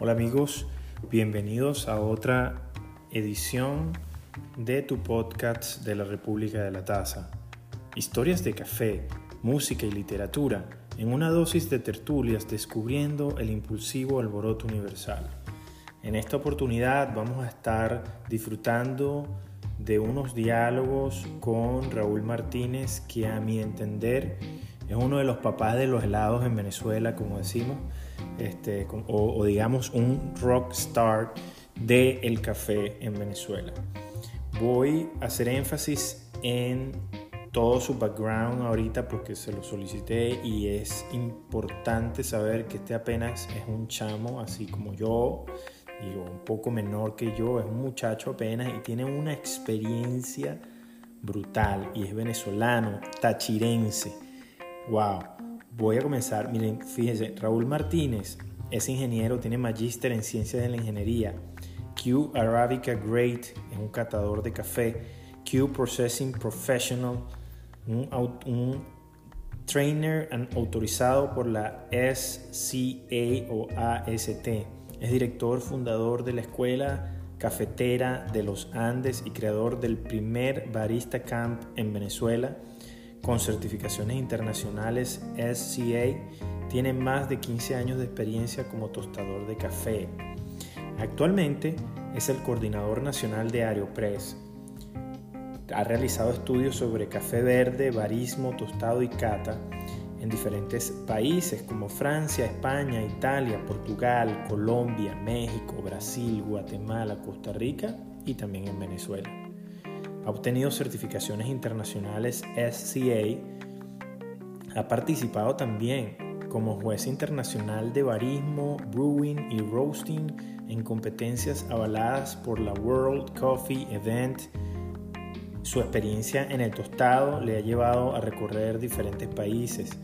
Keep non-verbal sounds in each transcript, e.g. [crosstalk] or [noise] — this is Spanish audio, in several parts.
Hola amigos, bienvenidos a otra edición de tu podcast de la República de la Taza. Historias de café, música y literatura en una dosis de tertulias descubriendo el impulsivo alboroto universal. En esta oportunidad vamos a estar disfrutando de unos diálogos con Raúl Martínez que a mi entender es uno de los papás de los helados en Venezuela, como decimos este, o, digamos un rock star del el café en Venezuela. Voy a hacer énfasis en todo su background ahorita porque se lo solicité y es importante saber que este apenas es un chamo, así como yo, digo, un poco menor que yo, es un muchacho apenas y tiene una experiencia brutal y es venezolano, tachirense. ¡Wow! Voy a comenzar, miren, fíjense, Raúl Martínez es ingeniero, tiene magíster en ciencias de la ingeniería. Q Arabica Great es un catador de café. Q Processing Professional, un, trainer autorizado por la SCA o AST. Es director fundador de la escuela cafetera de los Andes y creador del primer Barista Camp en Venezuela con certificaciones internacionales SCA, tiene más de 15 años de experiencia como tostador de café. Actualmente es el coordinador nacional de Aeropress. Ha realizado estudios sobre café verde, barismo, tostado y cata en diferentes países como Francia, España, Italia, Portugal, Colombia, México, Brasil, Guatemala, Costa Rica y también en Venezuela. Ha obtenido certificaciones internacionales SCA. Ha participado también como juez internacional de barismo, brewing y roasting en competencias avaladas por la World Coffee Event. Su experiencia en el tostado le ha llevado a recorrer diferentes países.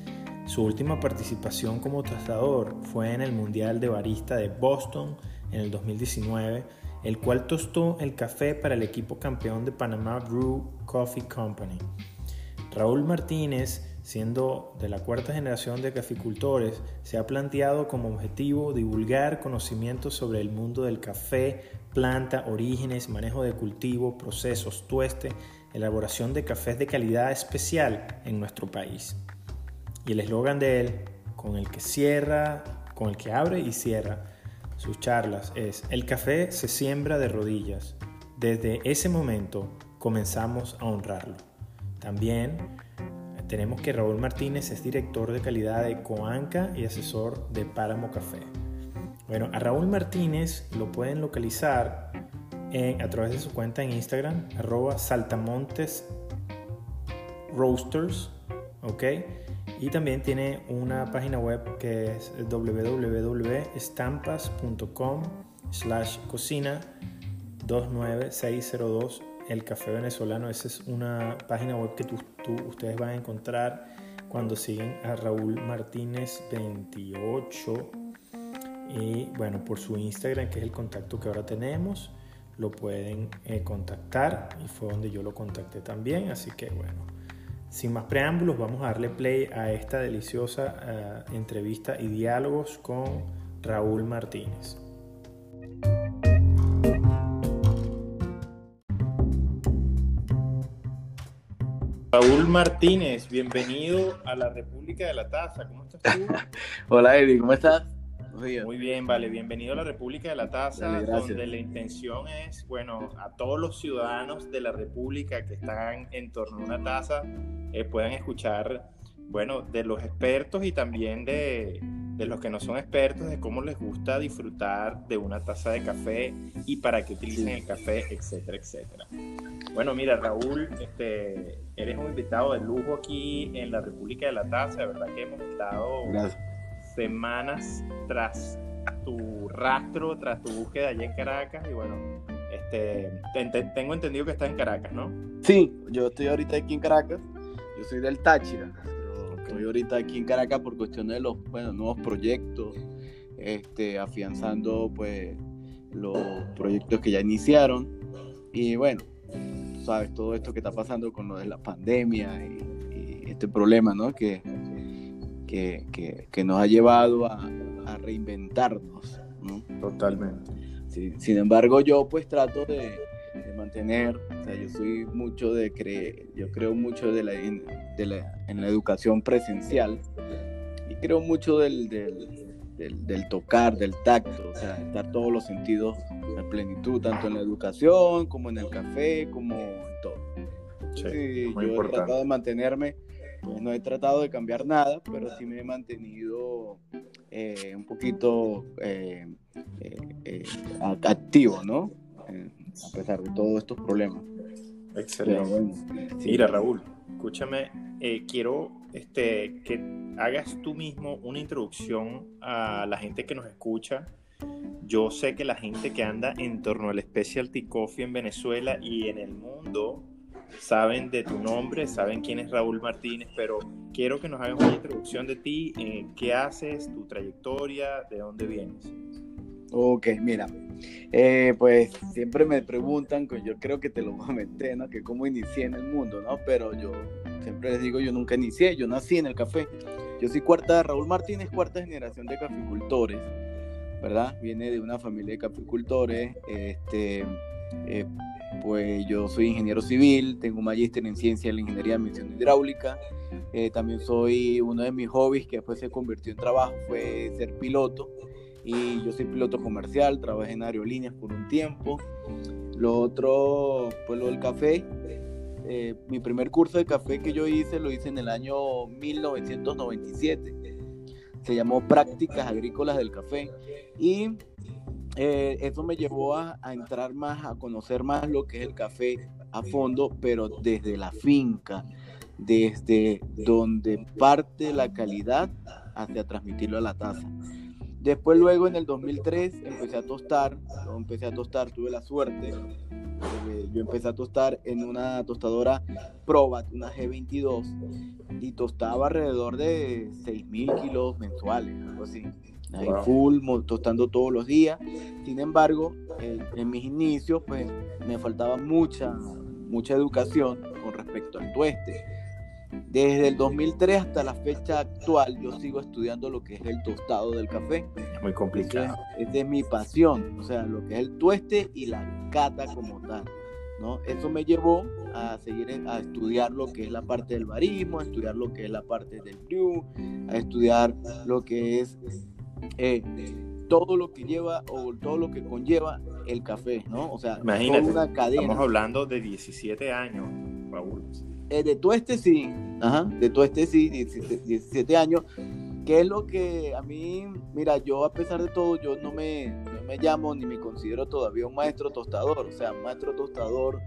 Su última participación como tostador fue en el Mundial de Barista de Boston en el 2019 el cual tostó el café para el equipo campeón de Panamá Brew Coffee Company. Raúl Martínez, siendo de la cuarta generación de caficultores, se ha planteado como objetivo divulgar conocimientos sobre el mundo del café, planta, orígenes, manejo de cultivo, procesos, tueste, elaboración de cafés de calidad especial en nuestro país. Y el eslogan de él, con el que cierra, con el que abre y cierra, sus charlas es El café se siembra de rodillas. Desde ese momento comenzamos a honrarlo. También tenemos que Raúl Martínez es director de calidad de Coanca y asesor de Páramo Café. Bueno, a Raúl Martínez lo pueden localizar a través de su cuenta en Instagram, arroba saltamontes roasters, ¿ok? Y también tiene una página web que es www.estampas.com slash cocina 29602 El Café Venezolano. Esa es una página web que ustedes van a encontrar cuando siguen a Raúl Martínez 28. Y bueno, por su Instagram, que es el contacto que ahora tenemos, lo pueden eh, contactar. Y fue donde yo lo contacté también. Así que bueno, sin más preámbulos, vamos a darle play a esta deliciosa eh, entrevista y diálogos con Raúl Martínez. Raúl Martínez, bienvenido a la República de la Taza. ¿Cómo estás tú? [laughs] Hola Eddie, ¿cómo estás? Muy bien, vale. Bienvenido a la República de la Taza, donde la intención es, bueno, a todos los ciudadanos de la República que están en torno a una taza eh, puedan escuchar, bueno, de los expertos y también de, de, los que no son expertos, de cómo les gusta disfrutar de una taza de café y para qué utilicen el café, etcétera, etcétera. Bueno, mira, Raúl, este, eres un invitado de lujo aquí en la República de la Taza, de verdad que hemos estado... Gracias semanas tras tu rastro, tras tu búsqueda allá en Caracas. Y bueno, este, tengo entendido que estás en Caracas, ¿no? Sí, yo estoy ahorita aquí en Caracas. Yo soy del Táchira. Estoy ahorita aquí en Caracas por cuestiones de los bueno, nuevos proyectos, este, afianzando pues los proyectos que ya iniciaron. Y bueno, sabes, todo esto que está pasando con lo de la pandemia y, y este problema, ¿no? Que que, nos ha llevado a, reinventarnos, Totalmente. sin embargo, yo pues trato de, mantener, o sea, yo soy mucho de creer, yo creo mucho de la, de la, en la educación presencial y creo mucho del, del, tocar, del tacto, o sea, estar todos los sentidos en plenitud, tanto en la educación como en el café, como en todo. Sí, yo he tratado de mantenerme, pues, no he tratado de cambiar nada, pero sí me he mantenido eh, un poquito eh, eh, activo, ¿no? a pesar de todos estos problemas. Excelente. Mira, Raúl, escúchame, quiero este, que hagas tú mismo una introducción a la gente que nos escucha. Yo sé que la gente que anda en torno al Specialty Coffee en Venezuela y en el mundo saben de tu nombre, saben quién es Raúl Martínez, pero quiero que nos hagas una introducción de ti, eh, qué haces, tu trayectoria, de dónde vienes. Ok, mira, eh, pues siempre me preguntan, yo creo que te lo [laughs] comenté, ¿no? Que cómo inicié en el mundo, ¿no? Pero yo siempre les digo, yo nunca inicié, yo nací en el café. Yo soy cuarta, Raúl Martínez, cuarta generación de caficultores, ¿verdad? Viene de una familia de caficultores, este, eh, pues yo soy ingeniero civil, tengo un magíster en ciencia de la ingeniería de misión hidráulica. Eh, también soy uno de mis hobbies que después se convirtió en trabajo fue ser piloto. Y yo soy piloto comercial, trabajé en aerolíneas por un tiempo. Lo otro, pues lo del café. Eh, mi primer curso de café que yo hice lo hice en el año 1997. Se llamó Prácticas Agrícolas del Café. Y eh, eso me llevó a, entrar más, a conocer más lo que es el café a fondo, pero desde la finca, desde donde parte la calidad hacia transmitirlo a la taza. Después luego en el 2003 empecé a tostar, empecé a tostar, tuve la suerte, yo empecé a tostar en una tostadora Probat, una G22, y tostaba alrededor de 6.000 kilos mensuales, algo así ahí full, tostando todos los días. Sin embargo, en mis inicios, pues me faltaba mucha, mucha educación con respecto al tueste. Desde el 2003 hasta la fecha actual, yo sigo estudiando lo que es el tostado del café. Muy complicado. Esa es mi pasión, o sea, lo que es el tueste y la cata como tal. ¿no? Eso me llevó a seguir a estudiar lo que es la parte del barismo, a estudiar lo que es la parte del brew, a estudiar lo que es eh, todo lo que lleva o todo lo que conlleva el café, ¿no? O sea, Imagínate, una cadena. Estamos hablando de 17 años, Raúl. Eh, de todo este sí, ajá, de todo este sí, 17, años, que es lo que a mí, mira, yo a pesar de todo, yo no me, no me llamo ni me considero todavía un maestro tostador, o sea, maestro tostador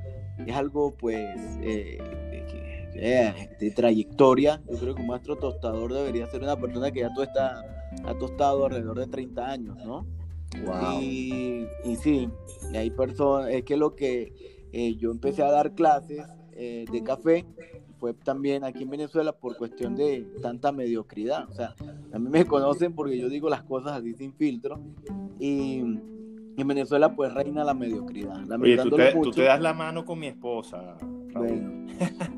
es algo pues eh, de trayectoria, yo creo que un maestro tostador debería ser una persona que ya tú está ha tostado alrededor de 30 años, ¿no? Wow. Y, y sí, hay personas, es que lo que eh, yo empecé a dar clases eh, de café fue también aquí en Venezuela por cuestión de tanta mediocridad. O sea, a mí me conocen porque yo digo las cosas así sin filtro. Y en Venezuela pues reina la mediocridad. Oye, tú te, tú te, das la mano con mi esposa. Bueno,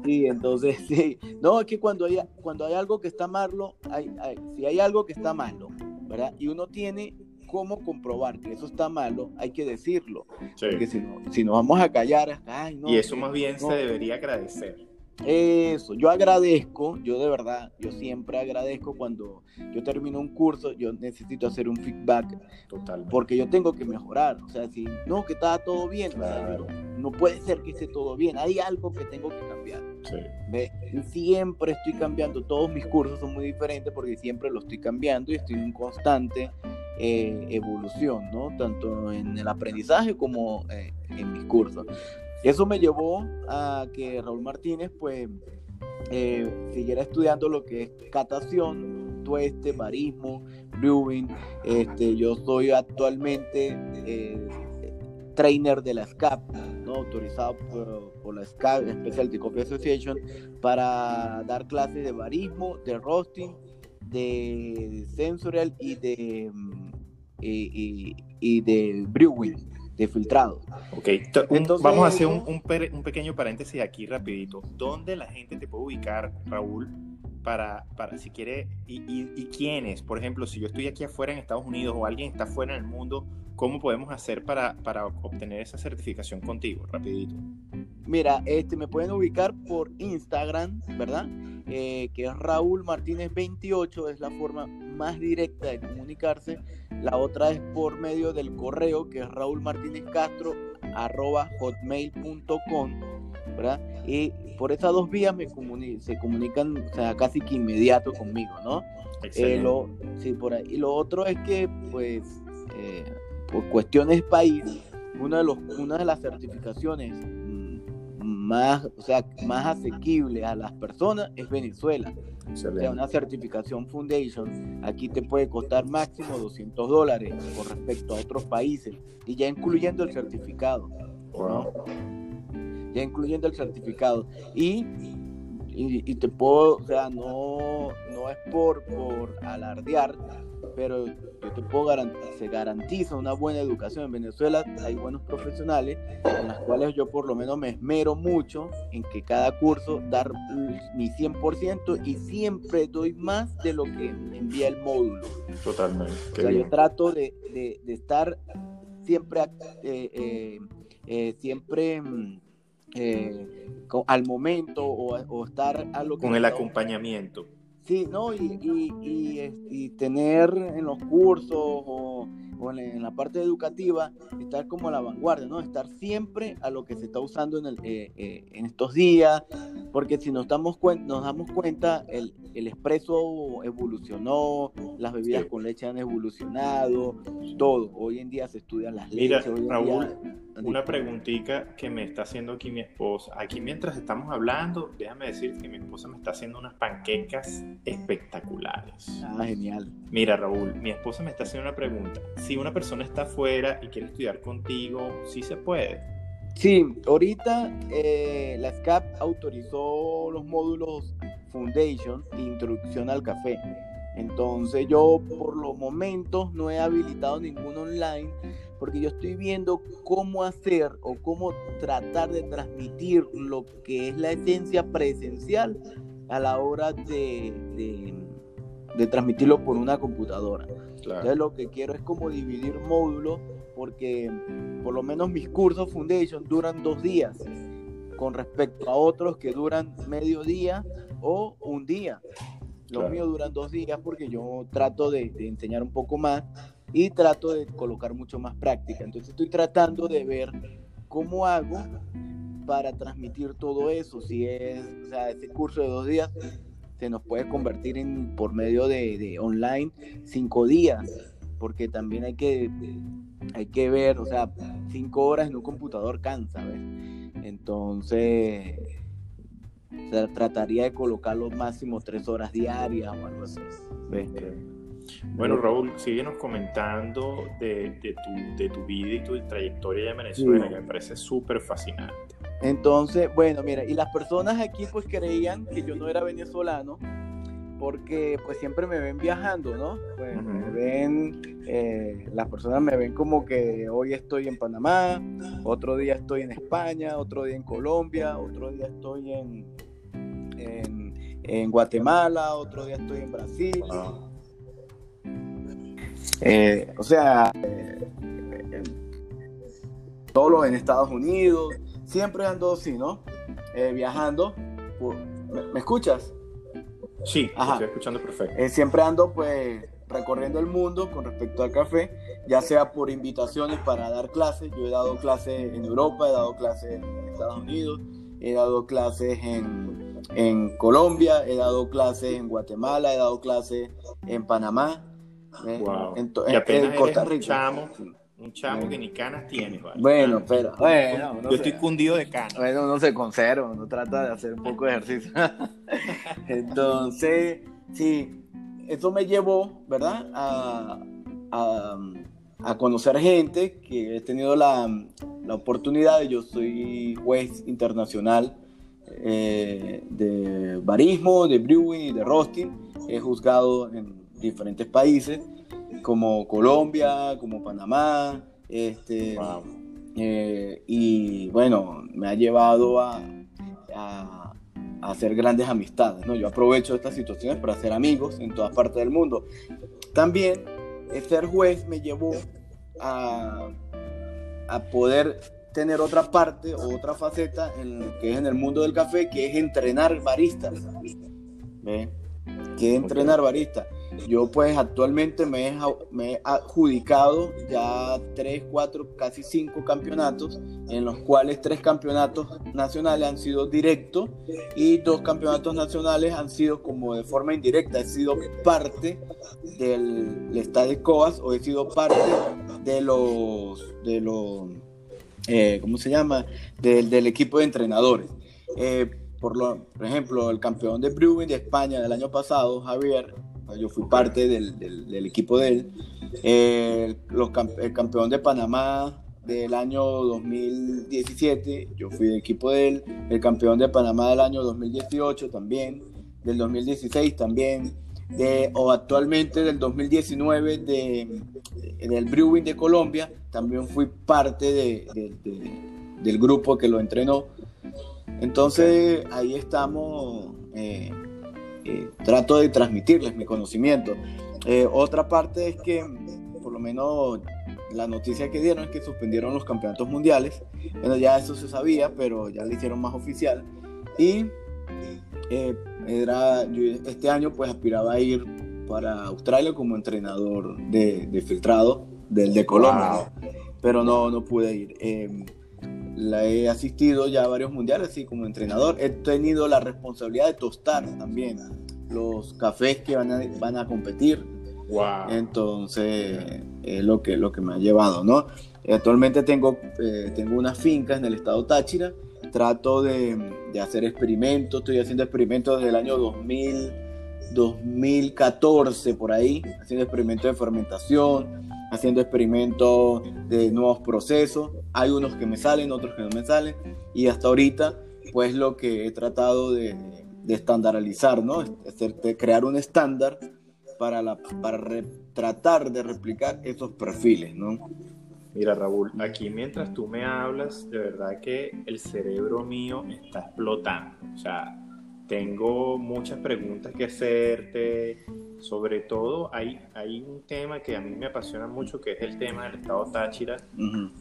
sí, entonces [laughs] sí. No, es que cuando hay, cuando hay algo que está malo, hay, si hay algo que está malo, ¿verdad? Y uno tiene cómo comprobar que eso está malo, hay que decirlo. Porque si, no, si nos vamos a callar, ay, no. Y eso más bien se debería agradecer. Eso, yo agradezco, yo de verdad, yo siempre agradezco cuando yo termino un curso, yo necesito hacer un feedback. Total. Porque yo tengo que mejorar. O sea, si no, que está todo bien, no puede ser que esté todo bien. Hay algo que tengo que cambiar. Sí. siempre estoy cambiando. Todos mis cursos son muy diferentes porque siempre lo estoy cambiando y estoy en constante eh, evolución, ¿no? Tanto en el aprendizaje como eh, en mis cursos. Eso me llevó a que Raúl Martínez pues eh, siguiera estudiando lo que es catación, tueste, barismo, brewing. Este, yo soy actualmente eh, trainer de la SCAP, ¿no? autorizado por, la SCAP, Specialty Coffee Association, para dar clases de barismo, de roasting, de sensorial y de, mm, y de brewing de filtrado. Ok, Entonces, vamos a hacer un, un, pequeño paréntesis aquí rapidito. ¿Dónde la gente te puede ubicar, Raúl, para, para si quiere, y, y, quiénes, por ejemplo, si yo estoy aquí afuera en Estados Unidos o alguien está afuera en el mundo, ¿cómo podemos hacer para, para obtener esa certificación contigo? Rapidito. Mira, este, me pueden ubicar por Instagram, ¿verdad? Eh, que es Raúl Martínez 28, es la forma más directa de comunicarse. La otra es por medio del correo, que es Raúl Martínez Castro, arroba hotmail.com, ¿verdad? Y por esas dos vías me se comunican o sea, casi que inmediato conmigo, ¿no? Eh, lo, sí, por ahí. Y lo otro es que, pues, eh, por cuestiones país, una de, los, una de las certificaciones más, o sea, más asequible a las personas es Venezuela. O sea, una certificación Foundation aquí te puede costar máximo 200 dólares con respecto a otros países y ya incluyendo el certificado. Ya incluyendo el certificado. Y, y, te puedo, o sea, no, no es por, por alardear, pero yo te puedo garantizar, se garantiza una buena educación en Venezuela, hay buenos profesionales en las cuales yo por lo menos me esmero mucho en que cada curso dar mi 100% y siempre doy más de lo que envía el módulo. Totalmente. o sea, yo trato de, de, estar siempre, eh, eh, eh, siempre mm, al momento o, estar a lo que... Con el acompañamiento Sí, ¿no? Y, y, y, tener en los cursos o, en, la parte educativa, estar como a la vanguardia, ¿no? Estar siempre a lo que se está usando en, el, eh, eh, en estos días, porque si nos damos, nos damos cuenta, el, el expreso evolucionó, las bebidas con leche han evolucionado, todo. Hoy en día se estudian las leches. Mira, Raúl, una preguntita que me está haciendo aquí mi esposa. Aquí mientras estamos hablando, déjame decir que mi esposa me está haciendo unas panquecas espectaculares. Ah, genial. Mira, Raúl, mi esposa me está haciendo una pregunta. Si una persona está afuera y quiere estudiar contigo, ¿sí se puede? Sí, ahorita eh, la SCAP autorizó los módulos Foundation e Introducción al Café. Entonces yo por los momentos no he habilitado ningún online porque yo estoy viendo cómo hacer o cómo tratar de transmitir lo que es la esencia presencial a la hora de, de, transmitirlo por una computadora. Entonces lo que quiero es como dividir módulos porque por lo menos mis cursos Foundation duran dos días con respecto a otros que duran medio día o un día. Los míos duran dos días porque yo trato de, enseñar un poco más y trato de colocar mucho más práctica. Entonces estoy tratando de ver cómo hago para transmitir todo eso. Si es, o sea, ese curso de dos días se nos puede convertir en por medio de, online cinco días, porque también hay que hay que ver, o sea, cinco horas en un computador cansa, ¿ves? Entonces trataría de colocarlo máximo tres horas diarias o algo así. Bueno, Raúl, síguenos comentando de, tu, de tu vida y tu trayectoria en Venezuela, que me parece súper fascinante. Entonces, bueno, mira, y las personas aquí pues creían que yo no era venezolano porque pues siempre me ven viajando, ¿no? Pues me ven, eh, las personas me ven como que hoy estoy en Panamá, otro día estoy en España, otro día en Colombia, otro día estoy en, en, Guatemala, otro día estoy en Brasil. Eh, o sea, eh, solo en Estados Unidos, siempre ando así, ¿no? Eh, viajando. ¿Me, escuchas? Sí, estoy escuchando perfecto. siempre ando pues recorriendo el mundo con respecto al café, ya sea por invitaciones para dar clases. Yo he dado clases en Europa, he dado clases en Estados Unidos, he dado clases en en Colombia, he dado clases en Guatemala, he dado clases en Panamá, ¿eh? en, Costa Rica. Un chamo, un chamo que ni canas tiene. Bueno, pero bueno, yo estoy cundido de canas. Bueno, uno se conserva, uno trata de hacer un poco de ejercicio. [laughs] Entonces, sí, eso me llevó, ¿verdad? A, a, conocer gente que he tenido la, la oportunidad, yo soy juez internacional eh, de barismo, de brewing y de roasting. He juzgado en diferentes países como Colombia, como Panamá, este, eh, y bueno, me ha llevado a, hacer grandes amistades, ¿no? Yo aprovecho estas situaciones para hacer amigos en todas partes del mundo. También ser juez me llevó a, a poder tener otra parte o otra faceta en, que es en el mundo del café, que es entrenar baristas. ¿Ve? Que es entrenar baristas. Yo pues actualmente me he, me adjudicado ya tres, cuatro, casi cinco campeonatos, en los cuales tres campeonatos nacionales han sido directos y dos campeonatos nacionales han sido como de forma indirecta. He sido parte del Estadio Coas o he sido parte de los, de los eh, ¿cómo se llama? Del, equipo de entrenadores. Eh, por, lo, por ejemplo, el campeón de Brewing de España del año pasado, Javier, yo fui parte del, equipo de él. Eh, el campeón de Panamá del año 2017, yo fui del equipo de él. El campeón de Panamá del año 2018 también. Del 2016 también. De, o actualmente del 2019 de, del Brewing de Colombia, también fui parte de, del grupo que lo entrenó. Entonces ahí estamos eh, eh, trato de transmitirles mi conocimiento. Eh, otra parte es que, por lo menos, la noticia que dieron es que suspendieron los campeonatos mundiales. Bueno, ya eso se sabía, pero ya lo hicieron más oficial. Y era, yo este año pues aspiraba a ir para Australia como entrenador de, filtrado del de Colombia, pero no, no pude ir. Em, la he asistido ya a varios mundiales, así como entrenador. He tenido la responsabilidad de tostar también los cafés que van a, van a competir. Wow. Entonces, es lo que, lo que me ha llevado, ¿no? Actualmente tengo, eh, tengo una finca en el estado Táchira. Trato de, de, hacer experimentos. Estoy haciendo experimentos desde el año 2000, 2014, por ahí. Haciendo experimentos de fermentación haciendo experimentos de nuevos procesos. Hay unos que me salen, otros que no me salen. Y hasta ahorita, pues lo que he tratado de, de estandarizar, ¿no? de crear un estándar para, para tratar de replicar esos perfiles, ¿no? Mira, Raúl, aquí mientras tú me hablas, de verdad que el cerebro mío está explotando. O sea, tengo muchas preguntas que hacerte. Sobre todo, hay, hay un tema que a mí me apasiona mucho, que es el tema del estado Táchira.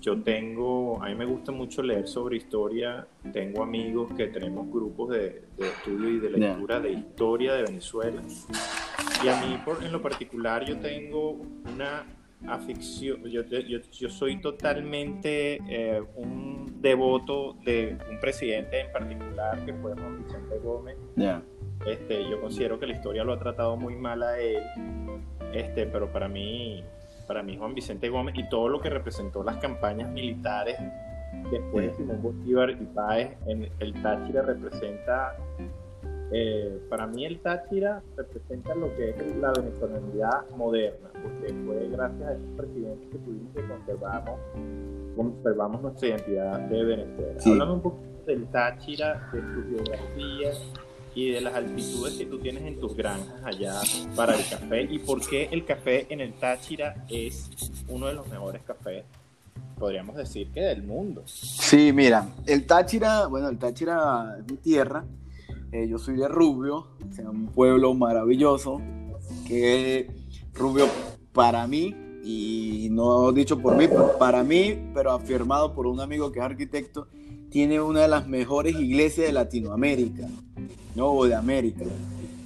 Yo tengo, a mí me gusta mucho leer sobre historia. Tengo amigos que tenemos grupos de, estudio y de lectura de historia de Venezuela. Y a mí, por, en lo particular, yo tengo una afición, yo, yo, yo soy totalmente eh, un devoto de un presidente en particular que fue Juan Vicente Gómez. Este, yo considero que la historia lo ha tratado muy mal a él, este, pero para mí, para mí Juan Vicente Gómez y todo lo que representó las campañas militares después de Simón Bolívar y Páez en el Táchira representa eh, para mí el Táchira representa lo que es la venezolanidad moderna, porque fue gracias a esos presidentes que tuvimos que conservamos, conservamos nuestra identidad de Venezuela. Háblame un poco del Táchira, de su biografía y de las altitudes que tú tienes en tus granjas allá para el café y por qué el café en el Táchira es uno de los mejores cafés podríamos decir que del mundo. Sí, mira, el Táchira, bueno, el Táchira es mi tierra, eh, yo soy de Rubio, un pueblo maravilloso, que Rubio para mí, y no dicho por mí, para mí, pero afirmado por un amigo que es arquitecto, tiene una de las mejores iglesias de Latinoamérica, no, o de América.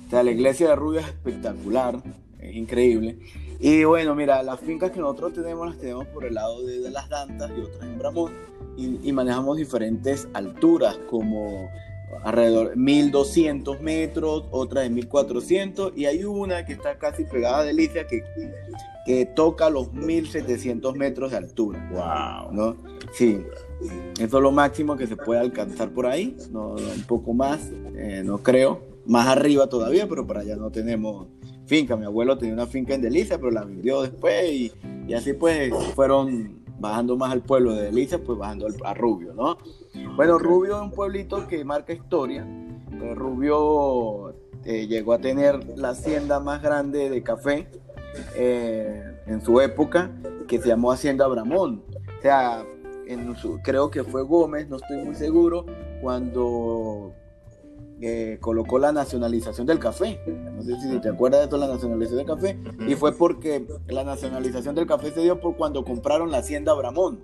O sea, la iglesia de Rubio es espectacular, es increíble. Y bueno, mira, las fincas que nosotros tenemos las tenemos por el lado de, las Dantas y otras en Bramón, y manejamos diferentes alturas, como alrededor de 1200 metros, otra de 1400 y hay una que está casi pegada a Delicia que, que toca los 1700 metros de altura. Wow. ¿no? Sí, eso es lo máximo que se puede alcanzar por ahí, no, un poco más, eh, no creo, más arriba todavía, pero para allá no tenemos finca. Mi abuelo tenía una finca en Delicia, pero la vendió después y, y así pues fueron bajando más al pueblo de Delicia, pues bajando a Rubio, ¿no? Bueno, Rubio es un pueblito que marca historia. Rubio eh, llegó a tener la hacienda más grande de café eh, en su época, que se llamó Hacienda Bramón. O sea, creo que fue Gómez, no estoy muy seguro, cuando eh, colocó la nacionalización del café. No sé si te acuerdas de esto, la nacionalización del café. Y fue porque la nacionalización del café se dio por cuando compraron la hacienda Bramón.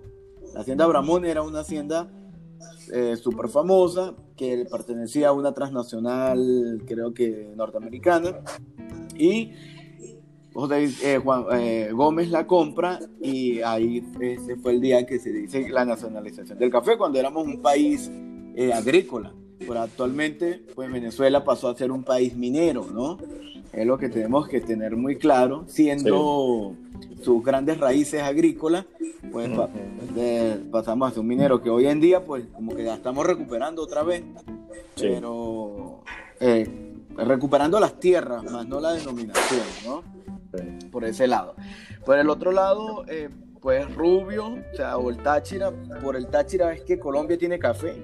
La hacienda Bramón era una hacienda eh, súper famosa que pertenecía a una transnacional, creo que norteamericana. Y José eh, Juan eh, Gómez la compra y ahí ese fue el día que se dice la nacionalización del café, cuando éramos un país eh, agrícola. Pero actualmente, pues Venezuela pasó a ser un país minero, ¿no? Es lo que tenemos que tener muy claro, siendo sus grandes raíces agrícolas, pues pasamos a ser un minero que hoy en día, pues como que ya estamos recuperando otra vez, pero recuperando las tierras, más no la denominación, ¿no? por ese lado. Por el otro lado, eh, pues Rubio, o sea, o el Táchira, por el Táchira es que Colombia tiene café.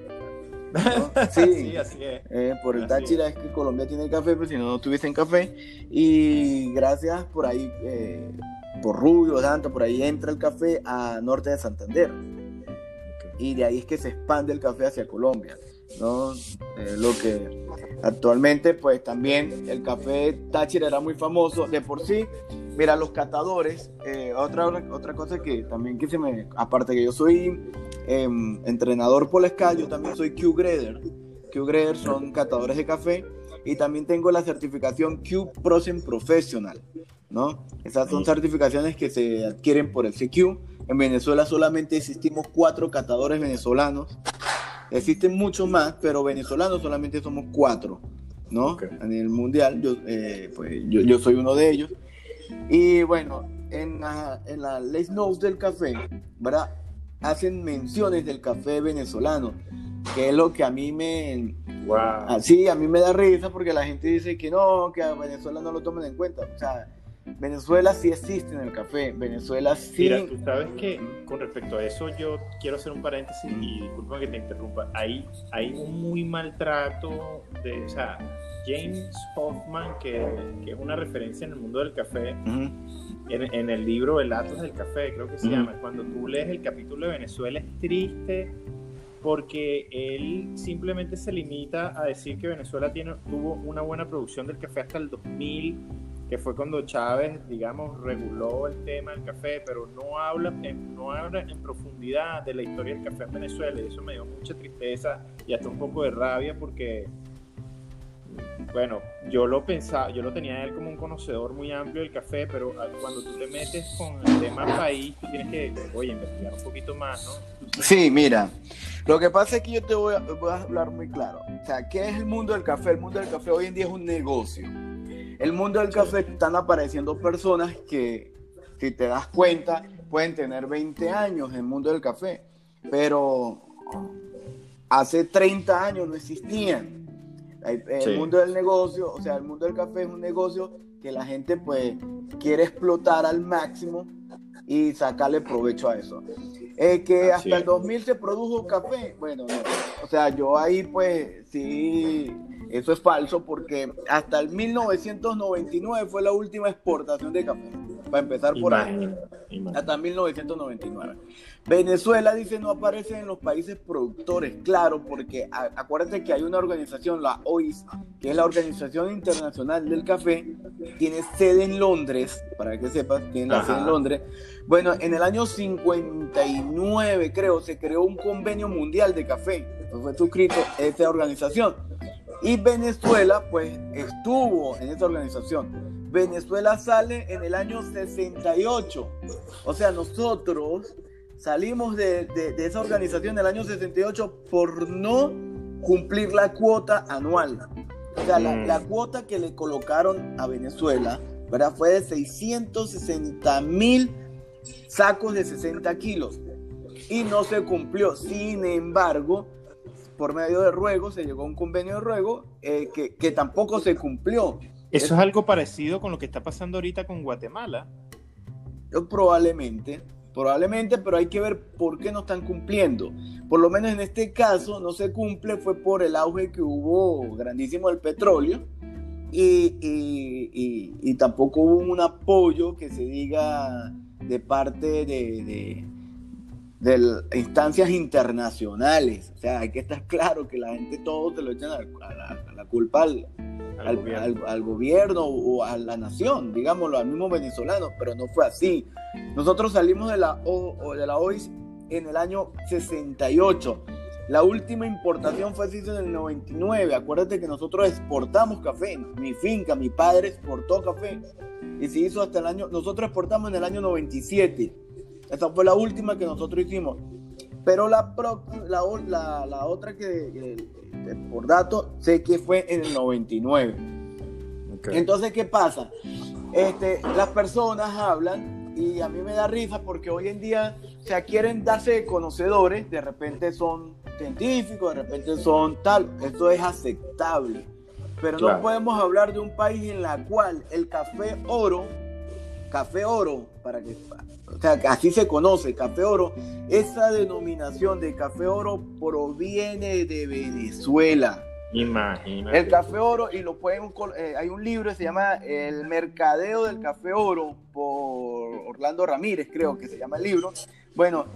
[laughs] Sí, así es. Eh, por el Táchira es. que Colombia tiene café, pero si no, no tuviesen café. Y gracias por ahí, eh, por Rubio, tanto, por ahí entra el café a norte de Santander. Y de ahí es que se expande el café hacia Colombia. ¿no? lo que actualmente, pues también el café Táchira era muy famoso de por sí. Mira, los catadores, eh, otra, otra cosa que también que se me, aparte que yo soy em, entrenador por yo también soy Q-Grader. Q-Grader son catadores de café y también tengo la certificación Q Prosen Professional, ¿no? Esas son certificaciones que se adquieren por el CQ. En Venezuela solamente existimos cuatro catadores venezolanos Existen muchos más, pero venezolanos solamente somos cuatro, ¿no? A nivel mundial, yo, eh, pues, yo, yo, soy uno de ellos. Y bueno, en la, en la Les Notes del café, ¿verdad? Hacen menciones del café venezolano, que es lo que a mí me... Wow. Así, a mí me da risa porque la gente dice que no, que a Venezuela no lo toman en cuenta. O sea, Venezuela sí existe en el café, Venezuela sí... Mira, tú sabes que con respecto a eso yo quiero hacer un paréntesis y disculpa que te interrumpa. Hay, hay un muy maltrato de, o sea, James Hoffman, que, es una referencia en el mundo del café, en, el libro El Atos del Café, creo que se llama, cuando tú lees el capítulo de Venezuela es triste porque él simplemente se limita a decir que Venezuela tiene, tuvo una buena producción del café hasta el 2000 que fue cuando Chávez, digamos, reguló el tema del café, pero no habla, en, no habla en profundidad de la historia del café en Venezuela y eso me dio mucha tristeza y hasta un poco de rabia porque, bueno, yo lo pensaba, yo lo tenía él como un conocedor muy amplio del café, pero cuando tú te metes con el tema país, tú tienes que, oye, investigar un poquito más, ¿no? Sí, mira, lo que pasa es que yo te voy a, voy a hablar muy claro. O sea, ¿qué es el mundo del café? El mundo del café hoy en día es un negocio el mundo del café están apareciendo personas que, si te das cuenta, pueden tener 20 años en el mundo del café, pero hace 30 años no existían. El mundo del negocio, o sea, el mundo del café es un negocio que la gente pues quiere explotar al máximo y sacarle provecho a eso. Eh, que hasta el 2000 se produjo café, bueno, o sea, yo ahí pues sí eso es falso porque hasta el 1999 fue la última exportación de café. Para empezar por ahí. Hasta 1999. Venezuela dice no aparece en los países productores, claro, porque acuérdate que hay una organización, la OIS, que es la Organización Internacional del Café, tiene sede en Londres, para que sepas, tiene la sede en Londres. Bueno, en el año 59, creo, se creó un convenio mundial de café. Entonces fue suscrito esta organización. Y Venezuela, pues, estuvo en esa organización. Venezuela sale en el año 68. O sea, nosotros salimos de, esa organización en el año 68 por no cumplir la cuota anual. O sea, la, la, mm. cuota que le colocaron a Venezuela, ¿verdad? Fue de 660 mil sacos de 60 kilos. Y no se cumplió. Sin embargo, por medio de ruego, se llegó a un convenio de ruego eh, que, tampoco se cumplió. ¿Eso es, algo parecido con lo que está pasando ahorita con Guatemala? Probablemente, probablemente, pero hay que ver por qué no están cumpliendo. Por lo menos en este caso no se cumple, fue por el auge que hubo grandísimo del petróleo y, y, tampoco hubo un apoyo que se diga de parte de de instancias internacionales. O sea, hay que estar claro que la gente todo te lo echan a, la, culpa al, al, gobierno. o a la nación, digámoslo, al mismo venezolano, pero no fue así. Nosotros salimos de la, o, de la OIS en el año 68. La última importación fue así en el 99. Acuérdate que nosotros exportamos café. Mi finca, mi padre exportó café. Y se hizo hasta el año. Nosotros exportamos en el año 97. Esa fue la última que nosotros hicimos. Pero la, la, la, otra que, por dato, sé que fue en el 99. Entonces, ¿qué pasa? Este, las personas hablan y a mí me da risa porque hoy en día o sea, quieren darse conocedores, de repente son científicos, de repente son tal, esto es aceptable. Pero no podemos hablar de un país en la cual el café oro, café oro, para que, o sea, así se conoce, café oro, esa denominación de café oro proviene de Venezuela. Imagínate. El café oro, y lo pueden, eh, hay un libro que se llama El Mercadeo del Café Oro por Orlando Ramírez, creo que se llama el libro. Bueno,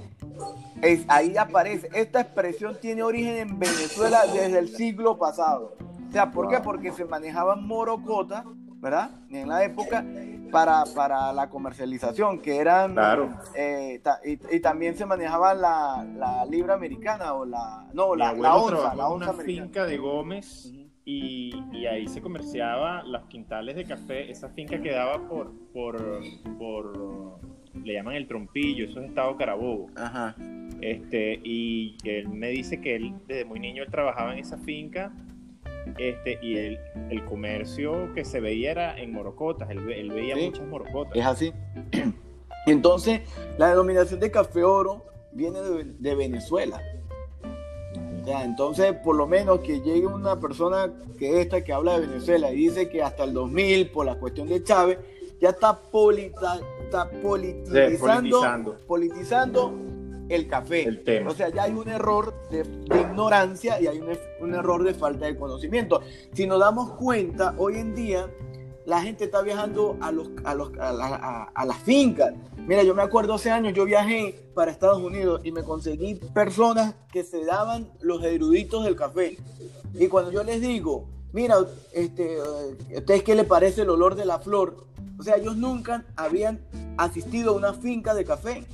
es, ahí aparece, esta expresión tiene origen en Venezuela desde el siglo pasado. O sea, ¿por qué? Porque se manejaban morocotas, ¿verdad? En la época para, para la comercialización, que eran... Claro. Eh, y, también se manejaba la, la, libra americana o la... No, la, la onza. La onza una finca de Gómez y, y, ahí se comerciaba los quintales de café. Esa finca quedaba por... por, por le llaman el trompillo, eso es Estado Carabobo. Ajá. Este, y él me dice que él desde muy niño él trabajaba en esa finca este, y el, el comercio que se veía era en morocotas, él, veía muchas morocotas. Es así. [clears throat] Entonces, la denominación de café oro viene de, Venezuela. entonces, por lo menos que llegue una persona que esta que habla de Venezuela y dice que hasta el 2000, por la cuestión de Chávez, ya está, polita, está politizando, politizando el café. El tema. O sea, ya hay un error de, ignorancia y hay un, error de falta de conocimiento. Si nos damos cuenta, hoy en día la gente está viajando a, los, a, los, a, las fincas. Mira, yo me acuerdo hace años, yo viajé para Estados Unidos y me conseguí personas que se daban los eruditos del café. Y cuando yo les digo, mira, este, ¿a ustedes qué le parece el olor de la flor? O sea, ellos nunca habían asistido a una finca de café.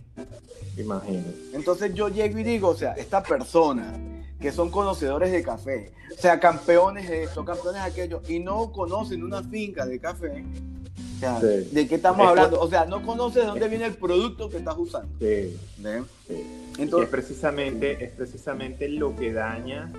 Imagínate. Entonces yo llego y digo, o sea, esta persona que son conocedores de café, o sea, campeones de esto, campeones de aquello, y no conocen una finca de café, o sea, ¿de qué estamos hablando? O sea, no conoces de dónde viene el producto que estás usando. Sí. Entonces, es precisamente, es precisamente lo que daña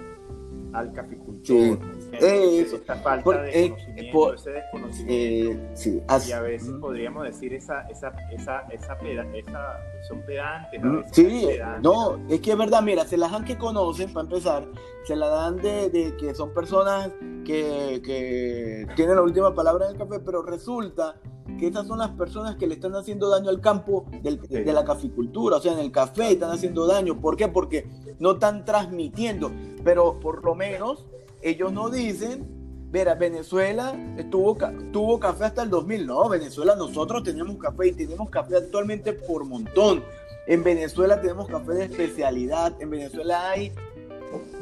al caficultor. Esta falta de eh, conocimiento, ese desconocimiento. Eh, y a veces podríamos decir esa, esa, esa, esa, esa son pedantes. sí, no, es que es verdad, mira, se las dan que conocen, para empezar, se la dan de, de que son personas que, que tienen la última palabra en el café, pero resulta que esas son las personas que le están haciendo daño al campo de la caficultura, o sea, en el café están haciendo daño. ¿Por qué? Porque no están transmitiendo, pero por lo menos ellos no dicen, mira, Venezuela tuvo, café hasta el 2000, no, Venezuela nosotros tenemos café y tenemos café actualmente por montón. En Venezuela tenemos café de especialidad, en Venezuela hay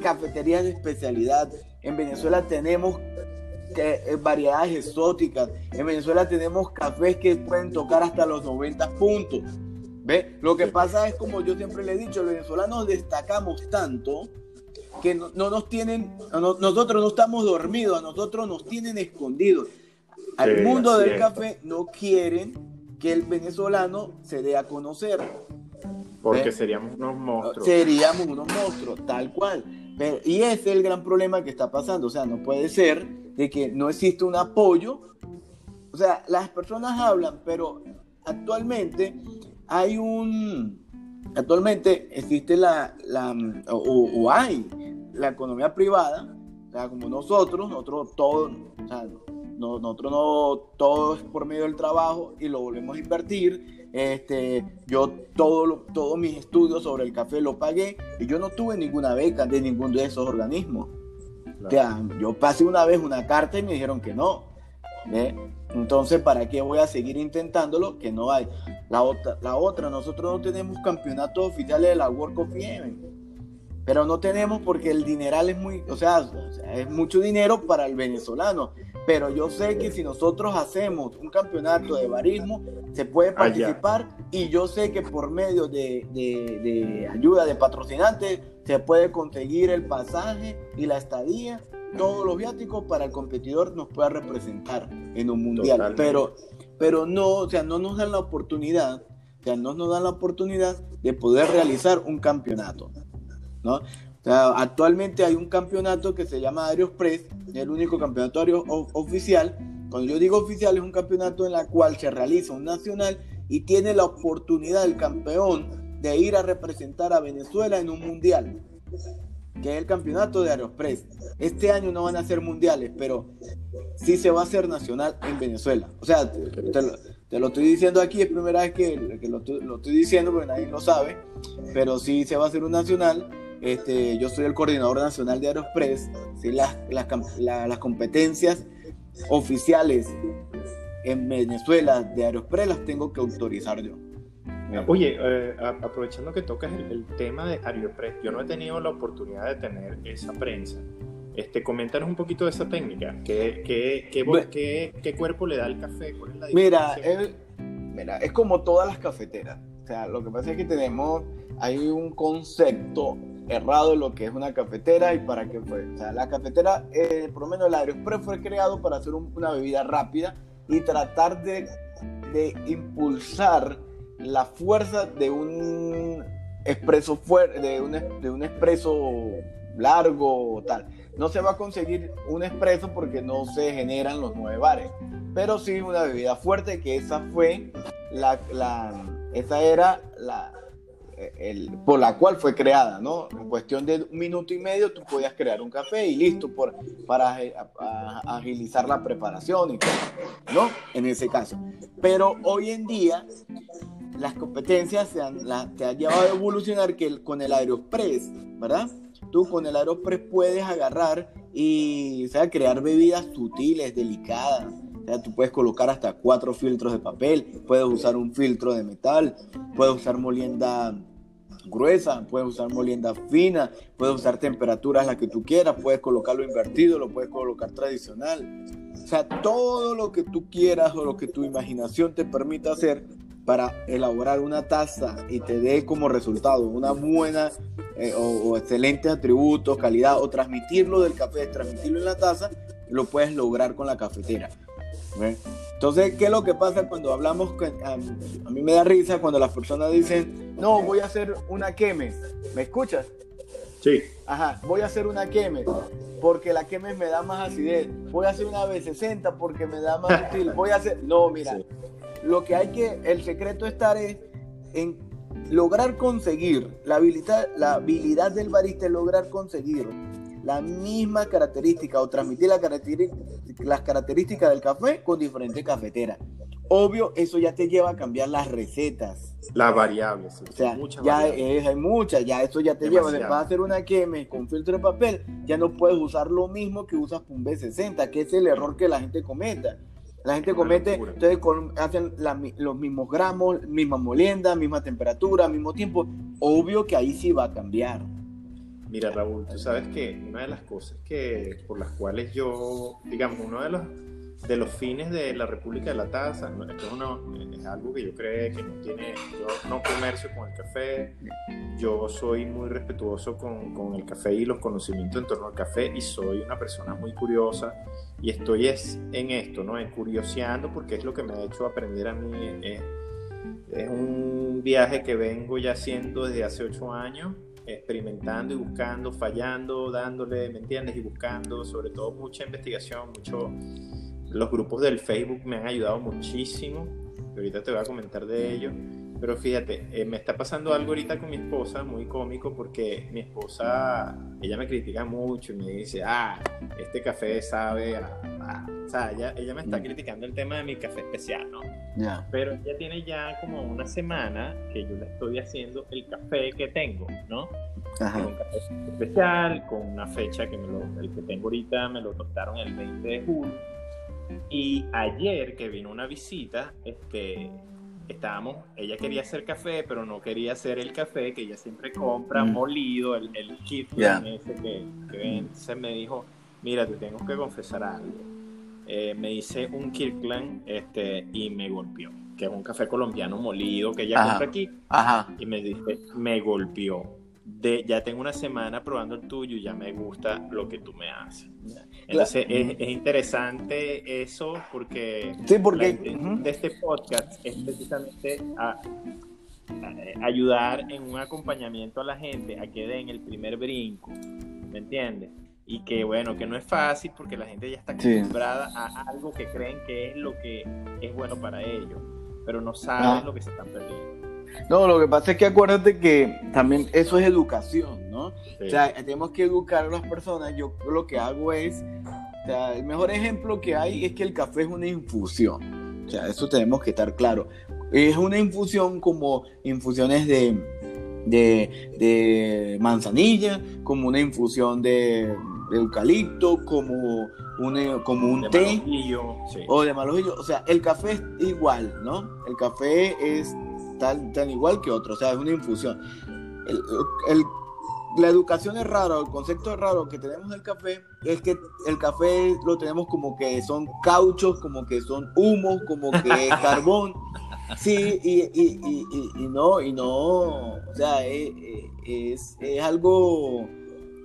cafeterías de especialidad, en Venezuela tenemos eh, variedades exóticas. En Venezuela tenemos cafés que pueden tocar hasta los 90 puntos. ¿Ve? Lo que pasa es, como yo siempre le he dicho, los venezolanos destacamos tanto que no, nos tienen, nosotros no estamos dormidos, a nosotros nos tienen escondidos. Al mundo del café no quieren que el venezolano se dé a conocer. Porque seríamos unos monstruos. Seríamos unos monstruos, tal cual. y ese es el gran problema que está pasando. O sea, no puede ser de que no existe un apoyo. O sea, las personas hablan, pero actualmente hay un, actualmente existe la, la o, hay la economía privada, o sea, como nosotros, nosotros todo, o sea, no, nosotros no, todo es por medio del trabajo y lo volvemos a invertir. Este, yo todo todos mis estudios sobre el café lo pagué y yo no tuve ninguna beca de ninguno de esos organismos yo pasé una vez una carta y me dijeron que no. Entonces, ¿para qué voy a seguir intentándolo? Que no hay. La otra, la otra, nosotros no tenemos campeonatos oficiales de la World Cup pero no tenemos porque el dineral es muy, o sea, es mucho dinero para el venezolano. Pero yo sé que si nosotros hacemos un campeonato de barismo, se puede ah, participar y yo sé que por medio de, de, ayuda de patrocinantes se puede conseguir el pasaje y la estadía, todos los viáticos para el competidor nos pueda representar en un mundial. Pero, pero no, o sea, no nos dan la oportunidad, o sea, no nos dan la oportunidad de poder realizar un campeonato. ¿no? actualmente hay un campeonato que se llama Aeroexpress, el único campeonato oficial. Cuando yo digo oficial, es un campeonato en el cual se realiza un nacional y tiene la oportunidad el campeón de ir a representar a Venezuela en un mundial, que es el campeonato de Aeroexpress. Este año no van a ser mundiales, pero sí se va a hacer nacional en Venezuela. O sea, te, lo, estoy diciendo aquí, es primera vez que, lo, lo, estoy diciendo porque nadie lo sabe, pero sí se va a hacer un nacional este, yo soy el coordinador nacional de Aeroexpress. ¿sí? Las, las, competencias oficiales en Venezuela de Aeroexpress las tengo que autorizar yo. Oye, eh, aprovechando que tocas el, tema de Aeroexpress, yo no he tenido la oportunidad de tener esa prensa. Este, coméntanos un poquito de esa técnica. ¿Qué, qué, qué, qué, cuerpo le da el café? mira, mira, es como todas las cafeteras. O sea, lo que pasa es que tenemos, hay un concepto errado lo que es una cafetera y para qué fue. O sea, la cafetera, eh, por lo menos el Aeroexpress fue creado para hacer una bebida rápida y tratar de, de impulsar la fuerza de un expreso fuerte, de un, de un expreso largo o tal. No se va a conseguir un expreso porque no se generan los nueve bares, pero sí una bebida fuerte que esa fue la, la esa era la, por la cual fue creada, ¿no? En cuestión de un minuto y medio tú podías crear un café y listo por, para agilizar la preparación y todo, ¿no? En ese caso. Pero hoy en día las competencias se han, te han llevado a evolucionar que con el Aeropress, ¿verdad? Tú con el Aeropress puedes agarrar y sea, crear bebidas sutiles, delicadas. O sea, tú puedes colocar hasta cuatro filtros de papel, puedes usar un filtro de metal, puedes usar molienda gruesa, puedes usar molienda fina, puedes usar temperaturas las que tú quieras, puedes colocarlo invertido, lo puedes colocar tradicional. O sea, todo lo que tú quieras o lo que tu imaginación te permita hacer para elaborar una taza y te dé como resultado una buena eh, o, excelente atributos, calidad o transmitirlo del café, transmitirlo en la taza, lo puedes lograr con la cafetera. Entonces, ¿qué es lo que pasa cuando hablamos? A, mí me da risa cuando las personas dicen, no, voy a hacer una queme. ¿Me escuchas? Sí. Ajá, voy a hacer una queme porque la queme me da más acidez. Voy a hacer una B60 porque me da más [laughs] sutil. Voy a hacer. No, mira, lo que hay que. El secreto estar es en lograr conseguir la habilidad, la habilidad del barista es lograr conseguir la misma característica o transmitir la las características del café con diferentes cafeteras. Obvio, eso ya te lleva a cambiar las recetas. Las variables. O sea, ya hay muchas, ya eso ya te lleva. Vas a hacer una queme con filtro de papel, ya no puedes usar lo mismo que usas con B60, que es el error que la gente cometa. La gente comete, entonces hacen los mismos gramos, misma molienda, misma temperatura, mismo tiempo. Obvio que ahí sí va a cambiar. Mira, Raúl, tú sabes que una de las cosas que por las cuales yo, digamos, uno de los de los fines de la República de la Taza, esto es, es, algo que yo creo que no tiene, yo no comercio con el café, yo soy muy respetuoso con, con, el café y los conocimientos en torno al café y soy una persona muy curiosa y estoy es en esto, ¿no? En curioseando porque es lo que me ha hecho aprender a mí. Es, es un viaje que vengo ya haciendo desde hace ocho años experimentando y buscando, fallando, dándole, ¿me entiendes? Y buscando, sobre todo mucha investigación, mucho... Los grupos del Facebook me han ayudado muchísimo, ahorita te voy a comentar de ello, pero fíjate, eh, me está pasando algo ahorita con mi esposa, muy cómico, porque mi esposa, ella me critica mucho y me dice, ah, este café sabe a... o sea, ella, ella, me está mm. criticando el tema de mi café especial, ¿no? Ya. Pero ella tiene ya como una semana que yo le estoy haciendo el café que tengo, ¿no? Ajá. un café especial, con una fecha que me lo, el que tengo ahorita me lo tostaron el 20 de julio. Y ayer que vino una visita, este estábamos, ella quería hacer café, pero no quería hacer el café que ella siempre compra, mm. molido, el, el kit ese que, que Se me dijo, mira, te tengo que confesar algo. Eh, me hice un Kirkland este, y me golpeó, que es un café colombiano molido que ella compra aquí. Ajá. Y me dice, me golpeó de ya tengo una semana probando el tuyo y ya me gusta lo que tú me haces. Entonces es, interesante eso porque, sí, porque de este podcast es precisamente a, ayudar en un acompañamiento a la gente a que den el primer brinco, ¿me entiendes? Y que bueno, que no es fácil porque la gente ya está acostumbrada a algo que creen que es lo que es bueno para ellos, pero no saben ah. lo que se están perdiendo. No, lo que pasa es que acuérdate que también eso es educación, ¿no? O sea, tenemos que educar a las personas. Yo lo que hago es, o sea, el mejor ejemplo que hay es que el café es una infusión. O sea, eso tenemos que estar claro. Es una infusión como infusiones de, de, manzanilla, como una infusión de, eucalipto, como un, como un té o de malojillo. O sea, el café es igual, ¿no? El café es tan, tan igual que otro, o sea, es una infusión. la educación es rara, el concepto es raro que tenemos del café es que el café lo tenemos como que son cauchos, como que son humos, como que es [laughs] carbón. Sí, y, y, y, no, y no, o sea, es, es, es algo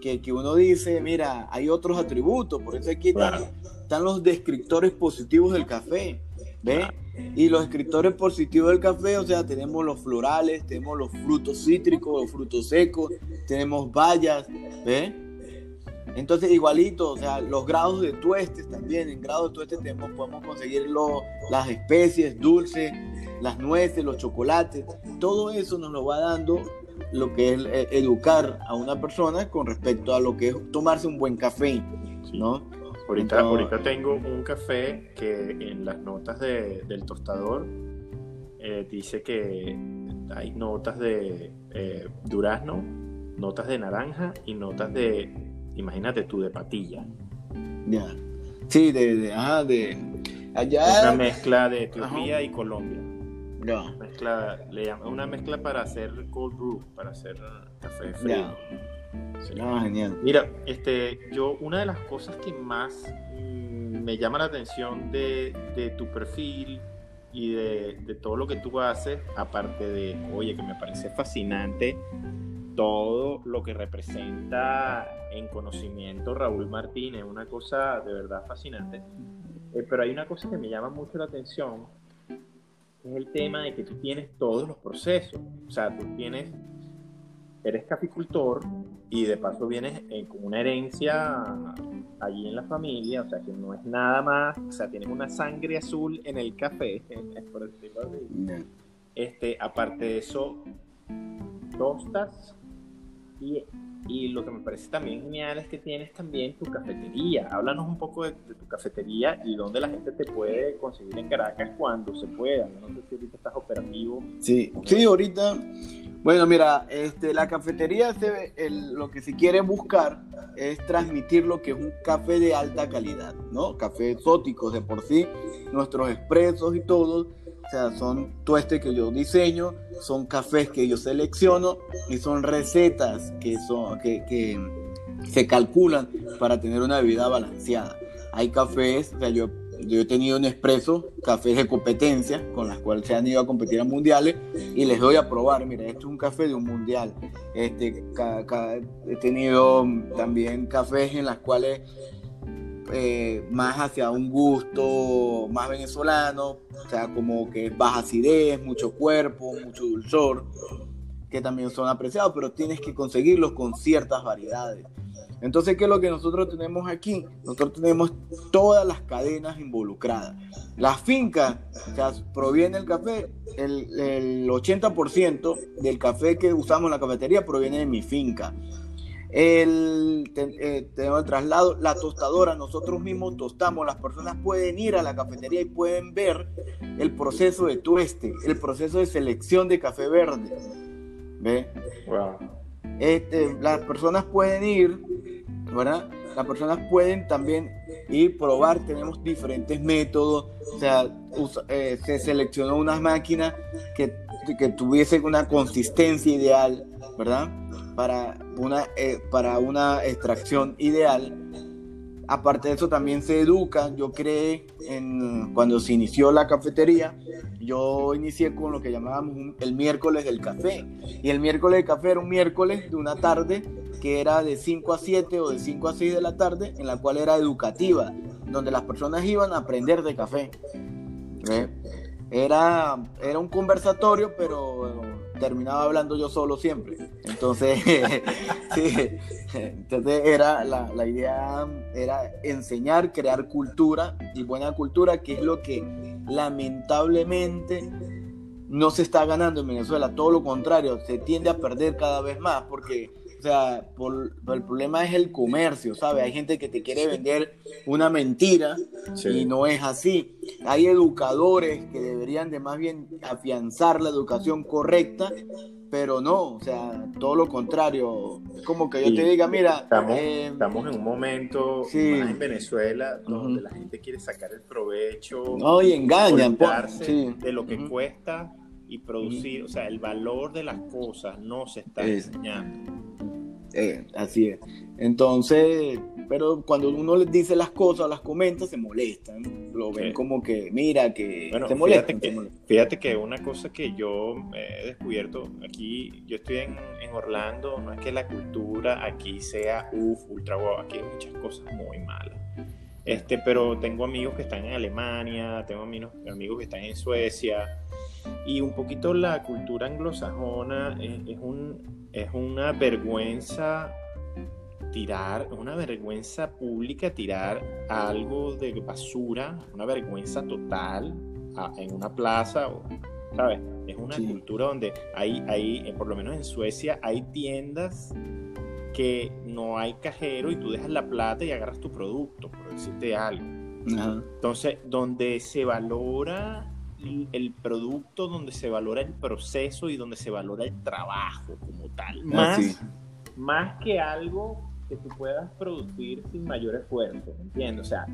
que, que, uno dice, mira, hay otros atributos, por eso aquí están, están los descriptores positivos del café, ¿ves? Y los escritores positivos del café, o sea, tenemos los florales, tenemos los frutos cítricos, los frutos secos, tenemos bayas, ¿ves? Entonces, igualito, o sea, los grados de tuestes también, en grados de tuestes tenemos, podemos conseguir las especies dulces, las nueces, los chocolates, todo eso nos lo va dando lo que es eh, educar a una persona con respecto a lo que es tomarse un buen café, ¿no? Ahorita, ahorita tengo un café que en las notas del tostador eh, dice que hay notas de eh, durazno, notas de naranja y notas de, imagínate tú, de patilla. Ya. Sí, de, de, de allá. Una mezcla de Etiopía y Colombia. Ya. Mezcla, le una mezcla para hacer cold brew, para hacer café frío. Ah, genial. Mira, este, yo una de las cosas que más mm, me llama la atención de, tu perfil y de, todo lo que tú haces, aparte de, oye, que me parece fascinante todo lo que representa en conocimiento Raúl Martínez, una cosa de verdad fascinante. Eh, pero hay una cosa que me llama mucho la atención, es el tema de que tú tienes todos los procesos. O sea, tú tienes eres caficultor y de paso vienes eh, con una herencia allí en la familia, o sea que no es nada más, o sea, tienes una sangre azul en el café, [laughs] por decirlo así. Este, aparte de eso, tostas y, y, lo que me parece también genial es que tienes también tu cafetería. Háblanos un poco de, tu cafetería y dónde la gente te puede conseguir en Caracas cuando se pueda. No sé si ahorita estás operativo. Sí, sí, ahorita bueno, mira, este, la cafetería, lo que se quiere buscar es transmitir lo que es un café de alta calidad, ¿no? Café exóticos de por sí, nuestros expresos y todo, o sea, son tuestes que yo diseño, son cafés que yo selecciono y son recetas que, son, que, que se calculan para tener una bebida balanceada. Hay cafés, o sea, yo yo he tenido un expreso, cafés de competencia, con las cuales se han ido a competir a mundiales, y les doy a probar, mira, esto es un café de un mundial. Este, he tenido también cafés en las cuales eh, más hacia un gusto más venezolano, o sea, como que baja acidez, mucho cuerpo, mucho dulzor, que también son apreciados, pero tienes que conseguirlos con ciertas variedades. Entonces, ¿qué es lo que nosotros tenemos aquí? Nosotros tenemos todas las cadenas involucradas. La finca, o sea, proviene el café, el, 80% del café que usamos en la cafetería proviene de mi finca. El, eh, tenemos el traslado, la tostadora, nosotros mismos tostamos, las personas pueden ir a la cafetería y pueden ver el proceso de tueste, el proceso de selección de café verde. ¿Ve? Este, las personas pueden ir ¿verdad? las personas pueden también ir probar, tenemos diferentes métodos, o sea, eh, se seleccionó unas máquinas que, que tuviesen una consistencia ideal, ¿verdad? Para una, eh, para una extracción ideal Aparte de eso, también se educa. Yo creé en, cuando se inició la cafetería, yo inicié con lo que llamábamos el miércoles del café. Y el miércoles del café era un miércoles de una tarde que era de 5 a 7 o de 5 a 6 de la tarde, en la cual era educativa, donde las personas iban a aprender de café. Era, era un conversatorio, pero terminaba hablando yo solo siempre. Entonces, [laughs] entonces era la, la, idea era enseñar, crear cultura y buena cultura, que es lo que lamentablemente no se está ganando en Venezuela. Todo lo contrario, se tiende a perder cada vez más porque o sea, por, el problema es el comercio, ¿sabes? Hay gente que te quiere vender una mentira y no es así. Hay educadores que deberían de más bien afianzar la educación correcta, pero no, o sea, todo lo contrario. Como que yo te diga, mira... Estamos, eh, estamos en un momento en Venezuela donde la gente quiere sacar el provecho. No, y engañan. de lo que cuesta y producir, o sea, el valor de las cosas no se está enseñando. Eh, así es. Entonces, pero cuando uno les dice las cosas, las comenta, se molestan. Lo ven como que, mira, que se molestan. Fíjate que, una cosa que yo he descubierto aquí, yo estoy en, Orlando, no es que la cultura aquí sea uff, ultra wow, aquí hay muchas cosas muy malas. Este, pero tengo amigos que están en Alemania, tengo amigos, amigos que están en Suecia, y un poquito la cultura anglosajona es, un, es una vergüenza tirar, una vergüenza pública tirar algo de basura, una vergüenza total en una plaza, ¿sabes? Es una cultura donde hay, hay, eh, por lo menos en Suecia, hay tiendas que no hay cajero y tú dejas la plata y agarras tu producto, por decirte algo. Entonces, donde se valora el producto donde se valora el proceso y donde se valora el trabajo como tal. Ah, más, más que algo que tú puedas producir sin mayor esfuerzo, ¿entiendes? O sea,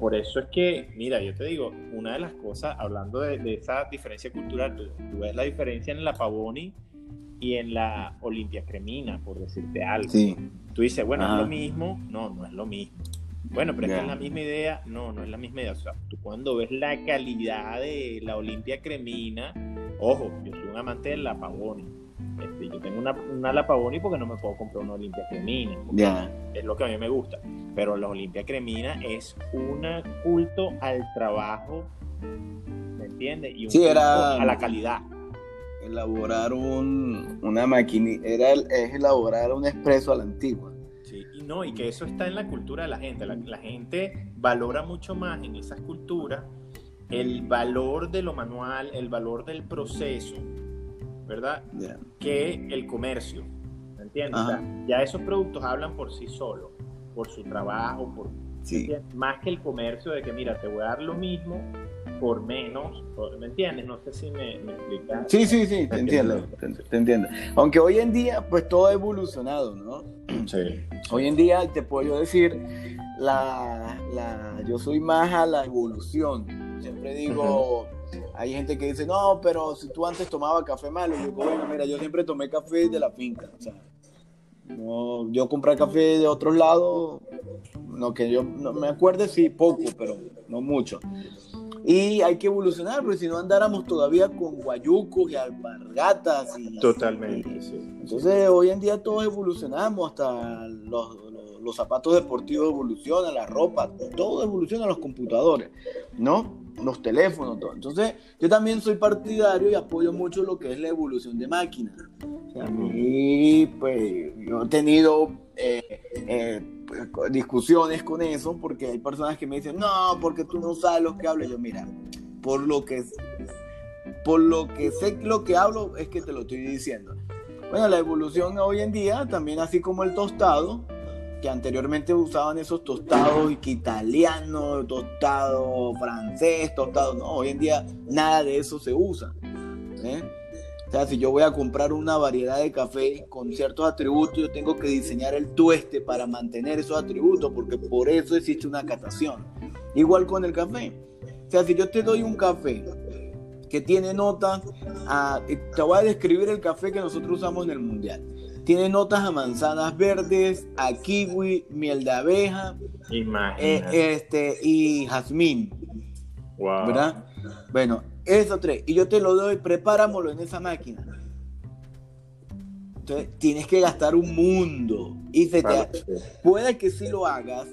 por eso es que, mira, yo te digo, una de las cosas, hablando de, esa diferencia cultural, tú, ves la diferencia en la Pavoni y en la Olimpia Cremina, por decirte algo. Tú dices, bueno, es lo mismo. No, no es lo mismo. Bueno, pero es la misma idea. No, no es la misma idea. O sea, tú cuando ves la calidad de la Olimpia Cremina, ojo, yo soy un amante de la Pavoni. Este, yo tengo una, una porque no me puedo comprar una Olimpia Cremina. Es lo que a mí me gusta. Pero la Olimpia Cremina es un culto al trabajo, ¿me entiendes? Y un culto a la calidad. Elaborar un, una máquina, era es elaborar un expreso a la antigua. No, y que eso está en la cultura de la gente. La, gente valora mucho más en esas culturas el valor de lo manual, el valor del proceso, ¿verdad? Que el comercio. ¿Me entiendes? ya esos productos hablan por sí solos, por su trabajo, por, más que el comercio de que, mira, te voy a dar lo mismo por menos, ¿me entiendes? No sé si me, me explicas. Sí, sí, sí, te entiendo, te, entiendo. Aunque hoy en día, pues todo ha evolucionado, ¿no? Sí. Hoy en día te puedo decir, la, la, yo soy más a la evolución. Siempre digo, hay gente que dice, no, pero si tú antes tomabas café malo, yo digo, bueno, mira, yo siempre tomé café de la finca, o sea, no, yo compré café de otros lados, no que yo no me acuerde, sí, poco, pero no mucho. Y hay que evolucionar, porque si no andáramos todavía con guayucos y alpargatas. Y, Totalmente, sí. Entonces, hoy en día todos evolucionamos, hasta los, los, zapatos deportivos evolucionan, la ropa, todo evoluciona, los computadores, ¿no? Los teléfonos, todo. Entonces, yo también soy partidario y apoyo mucho lo que es la evolución de máquinas. Y pues, yo he tenido eh, eh, discusiones con eso, porque hay personas que me dicen, no, porque tú no sabes lo que hablo. Yo, mira, por lo que, por lo que sé lo que hablo, es que te lo estoy diciendo. Bueno, la evolución hoy en día, también así como el tostado, que anteriormente usaban esos tostados italianos, tostado francés, tostado, no, hoy en día nada de eso se usa. ¿eh? O sea, si yo voy a comprar una variedad de café con ciertos atributos, yo tengo que diseñar el tueste para mantener esos atributos, porque por eso existe una catación. Igual con el café. O sea, si yo te doy un café que tiene notas, a, te voy a describir el café que nosotros usamos en el mundial. Tiene notas a manzanas verdes, a kiwi, miel de abeja, eh, este, y jazmín. Wow. ¿Verdad? Bueno, esos tres. Y yo te lo doy, prepáramelo en esa máquina. Entonces, tienes que gastar un mundo. Y se te... Puede que sí lo hagas,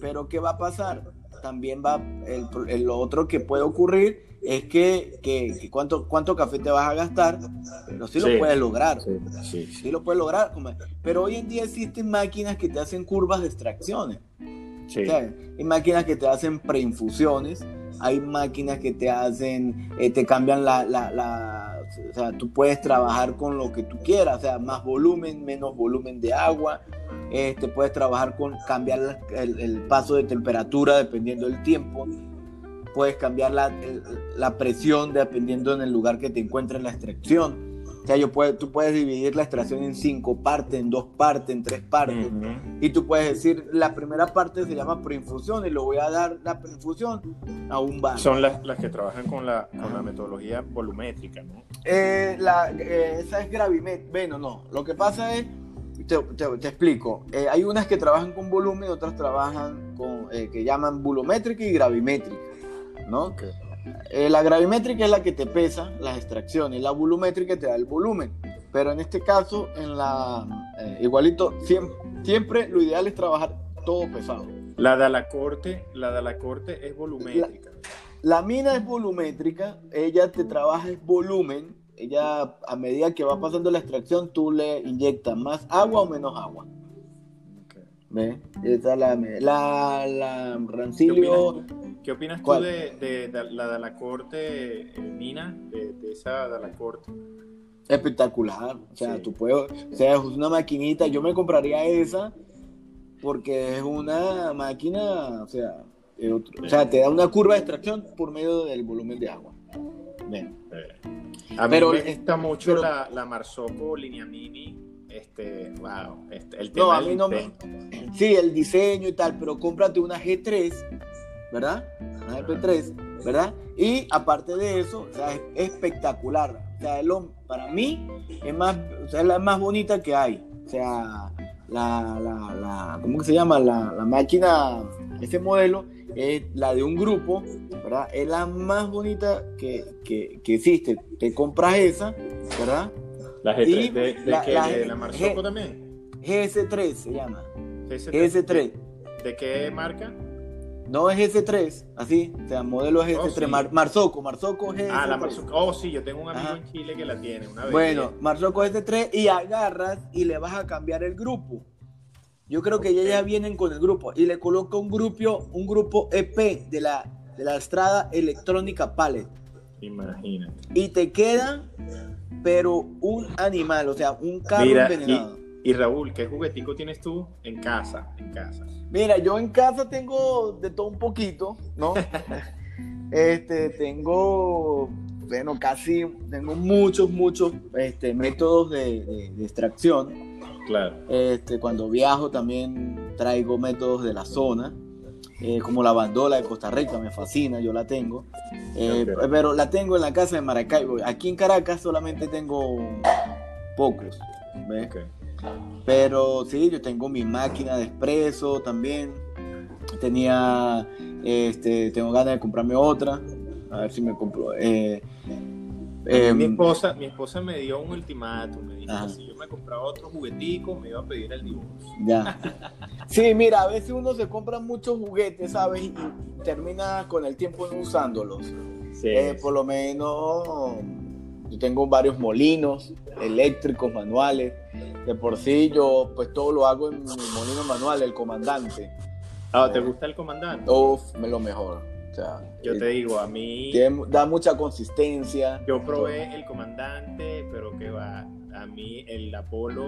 pero ¿qué va a pasar? También va, el, otro que puede ocurrir es que, que, cuánto, cuánto café te vas a gastar, pero sí, lo puedes lograr. Sí, sí, lo puedes lograr. Pero hoy en día existen máquinas que te hacen curvas de extracciones. hay máquinas que te hacen preinfusiones hay máquinas que te hacen, eh, te cambian la, o sea, tú puedes trabajar con lo que tú quieras, o sea, más volumen, menos volumen de agua, este, puedes trabajar con cambiar el, el paso de temperatura dependiendo del tiempo, puedes cambiar la, la presión dependiendo en el lugar que te encuentres en la extracción. O sea, yo tú puedes dividir la extracción en cinco partes, en dos partes, en tres partes. Y tú puedes decir, la primera parte se llama preinfusión y le voy a dar la preinfusión a un bar. Son las, las que trabajan con la, con la metodología volumétrica, ¿no? Eh, la, eh, esa es gravimétrica. Bueno, no. Lo que pasa es, te, te, explico. Eh, hay unas que trabajan con volumen, otras trabajan con, que llaman volumétrica y gravimétrica, ¿no? Eh, la gravimétrica es la que te pesa las extracciones, la volumétrica te da el volumen. Pero en este caso, en la eh, igualito, siempre, siempre, lo ideal es trabajar todo pesado. La de la corte, la de la corte es volumétrica. La, mina es volumétrica, ella te trabaja el volumen, ella a medida que va pasando la extracción, tú le inyectas más agua o menos agua. ¿Ve? Esa es la, la, la Rancilio. ¿Qué opinas tú de, la de la corte, eh, Mina, de, esa de la corte? Espectacular. O sea, tú puedes, o sea, es una maquinita. Yo me compraría esa porque es una máquina, o sea, o sea, te da una curva de extracción por medio del volumen de agua. Bien. A mí pero, me gusta mucho la, la Marzocco Mini este, wow, este, el tema no, a mí no me... Sí, el diseño y tal, pero cómprate una G3 ¿verdad? Una GP3, ¿verdad? Y aparte de eso, o sea, es espectacular. O sea, para mí es, más, o sea, es la más bonita que hay. O sea, la, la, la ¿cómo se llama? La, la, máquina, ese modelo, es la de un grupo, ¿verdad? Es la más bonita que, que, que existe. Te compras esa, ¿verdad? La G3, ¿de, de, la, ¿De la Marzocco también? GS3 se llama. GS3. GS3. ¿De qué marca? No es S3, así, o sea, modelo es S3, Mar Marzoco, Marzoco es Ah, la Marzoco, oh sí, yo tengo un amigo en Chile que la tiene, una vez. Bueno, Marzoco es S3 y agarras y le vas a cambiar el grupo. Yo creo que ya vienen con el grupo y le coloca un grupo, un grupo EP de la, de la Estrada Electrónica Palette. Imagínate. Y te queda, pero un animal, o sea, un carro envenenado. Y, y Raúl, ¿qué juguetico tienes tú en casa? En casa. Mira, yo en casa tengo de todo un poquito, ¿no? [laughs] este, tengo, bueno, casi, tengo muchos, muchos este, métodos de, extracción. Claro. Este, cuando viajo también traigo métodos de la zona. Eh, como la bandola de Costa Rica, me fascina, yo la tengo. Eh, pero la tengo en la casa de Maracaibo. Aquí en Caracas solamente tengo pocos. ¿ves? Pero sí, yo tengo mi máquina de expreso también. Tenía, este, tengo ganas de comprarme otra. A ver si me compro. Eh, mi, em, esposa, mi esposa me dio un ultimátum. Me dijo si yo me compraba otro juguetico, me iba a pedir el divorcio. Ya. Sí, mira, a veces uno se compra muchos juguetes, ¿sabes? Y termina con el tiempo no usándolos. Sí. Eh, por lo menos yo tengo varios molinos eléctricos, manuales. De por sí yo pues todo lo hago en mi molino manual, el comandante. Ah, ¿te gusta el comandante? Uf, me lo mejor. O sea, yo te digo, a mí... da mucha consistencia. Yo probé el comandante, pero que va, a mí el Apolo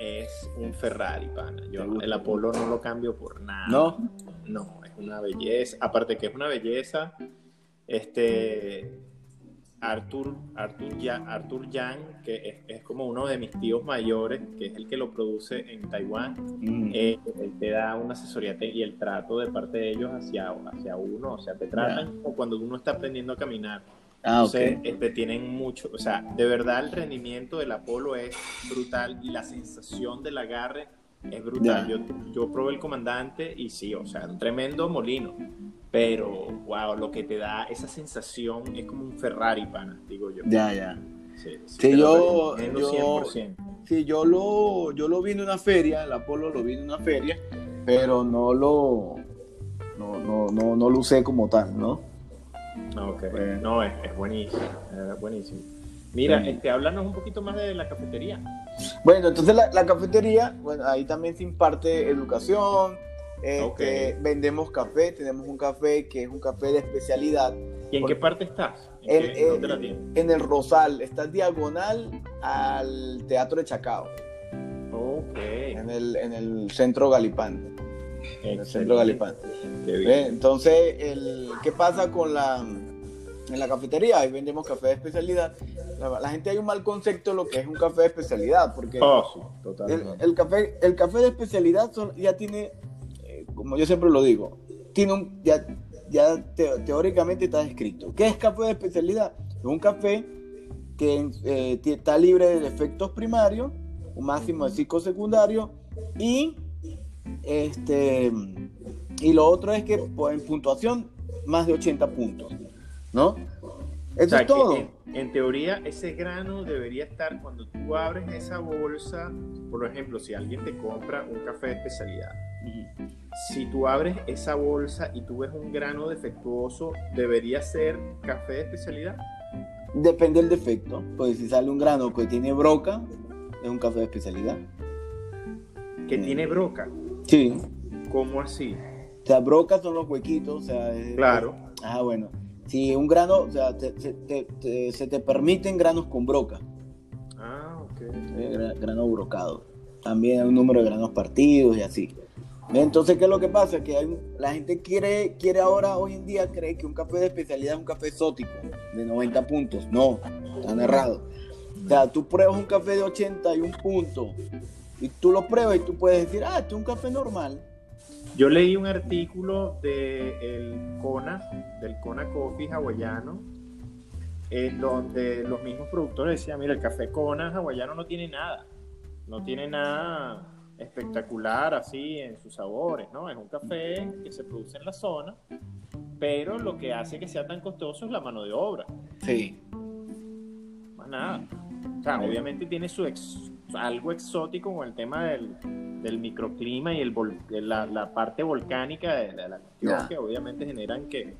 es un Ferrari, pana. Yo el Apolo no lo cambio por nada. ¿No? No, es una belleza. Aparte que es una belleza, este Arthur, Arthur, ya, Arthur Yang, que es, como uno de mis tíos mayores, que es el que lo produce en Taiwán, mm. eh, él te da una asesoría y el trato de parte de ellos hacia, hacia uno, o sea, te tratan como cuando uno está aprendiendo a caminar. Ah, Entonces, este, tienen mucho, o sea, de verdad el rendimiento del Apolo es brutal y la sensación del agarre es brutal. Yo, yo probé el comandante y sí, o sea, un tremendo molino. Pero, wow, lo que te da esa sensación es como un Ferrari, pana, digo yo. Ya, ya. Sí, yo, yo, sí, yo lo, yo lo vi en una feria, el Apolo lo vi en una feria, pero no lo, no, no, no, no lo usé como tal, ¿no? Ok, pues, no, es, es buenísimo, es buenísimo. Mira, este, háblanos un poquito más de la cafetería. Bueno, entonces la, la cafetería, bueno, ahí también se imparte educación, este, vendemos café, tenemos un café que es un café de especialidad. ¿Y en qué parte estás? ¿En, en, el Rosal, está diagonal al Teatro de Chacao. Ok. En el, en el centro Galipán. En el centro Galipán. Entonces, el, ¿qué pasa con la, en la cafetería? Ahí vendemos café de especialidad. La, gente hay un mal concepto de lo que es un café de especialidad, porque oh, el, café, el café de especialidad ya tiene como yo siempre lo digo, tiene un, ya, ya teóricamente está escrito. ¿Qué es café de especialidad? Es un café que eh, está libre de efectos primarios, un máximo de ciclo secundario y este y lo otro es que pues, en puntuación más de 80 puntos, ¿no? Eso es todo. En, teoría, ese grano debería estar cuando tú abres esa bolsa, por ejemplo, si alguien te compra un café de especialidad, si tú abres esa bolsa y tú ves un grano defectuoso, ¿debería ser café de especialidad? Depende del defecto. Pues si sale un grano que tiene broca, es un café de especialidad. ¿Que tiene broca? Sí. ¿Cómo así? O sea, broca son los huequitos, o sea... claro. ah, bueno. Si un grano, o sea, se te permiten granos con broca. Ah, ok. grano brocado. También hay un número de granos partidos y así. Entonces, ¿qué es lo que pasa? Que hay, la gente quiere, quiere ahora, hoy en día, cree que un café de especialidad es un café exótico de 90 puntos. No, están errados. O sea, tú pruebas un café de 81 puntos y tú lo pruebas y tú puedes decir, ah, este es un café normal. Yo leí un artículo del Kona, del Kona Coffee hawaiano, en donde los mismos productores decían, mira, el café Kona hawaiano no tiene nada, no tiene nada espectacular así en sus sabores, ¿no? Es un café que se produce en la zona, pero lo que hace que sea tan costoso es la mano de obra. Sí. Más nada. O sea, obviamente tiene su algo exótico con el tema del, del microclima y el la, parte volcánica de, la cuestión que obviamente generan que,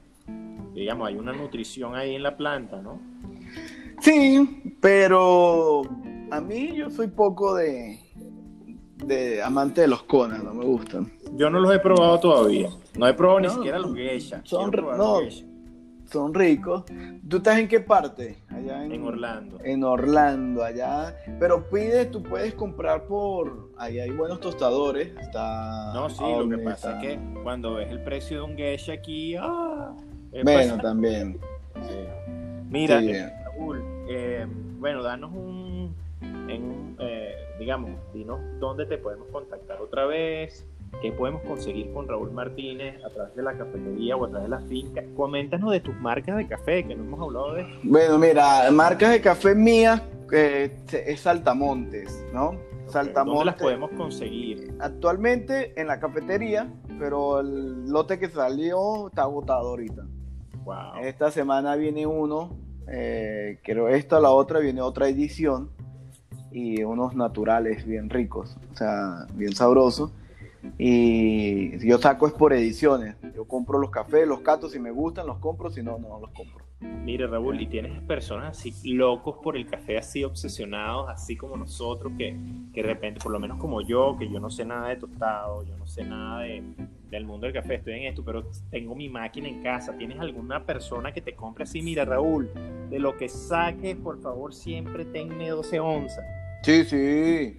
digamos, hay una nutrición ahí en la planta, ¿no? Sí, pero a mí yo soy poco de, de amante de los conas, no me gustan. Yo no los he probado todavía. No he probado ni siquiera los geisha. Son, no, son ricos. ¿Tú estás en qué parte? Allá en, Orlando. En Orlando, allá. Pero pide, tú puedes comprar por. Ahí hay buenos tostadores. Está. No, sí, lo que pasa es que cuando ves el precio de un geisha aquí. ¡ah! bueno, también. Mira, Raúl, eh, bueno, danos un. En, eh, digamos, dinos dónde te podemos contactar otra vez, qué podemos conseguir con Raúl Martínez a través de la cafetería o a través de la finca. Coméntanos de tus marcas de café, que no hemos hablado de Bueno, mira, marcas de café mías eh, es Saltamontes, ¿no? Saltamontes. ¿Dónde las podemos conseguir? Actualmente en la cafetería, pero el lote que salió está agotado ahorita. Wow. Esta semana viene uno, eh, creo esta, la otra, viene otra edición y unos naturales bien ricos, o sea, bien sabrosos. Y yo saco es por ediciones. Yo compro los cafés, los catos, si me gustan, los compro, si no, no los compro. Mire, Raúl, y tienes personas así locos por el café, así obsesionados, así como nosotros, que, que de repente, por lo menos como yo, que yo no sé nada de tostado, yo no sé nada de, del mundo del café, estoy en esto, pero tengo mi máquina en casa. ¿Tienes alguna persona que te compre así? Mira, Raúl, de lo que saques, por favor, siempre tenme 12 onzas. Sí, sí.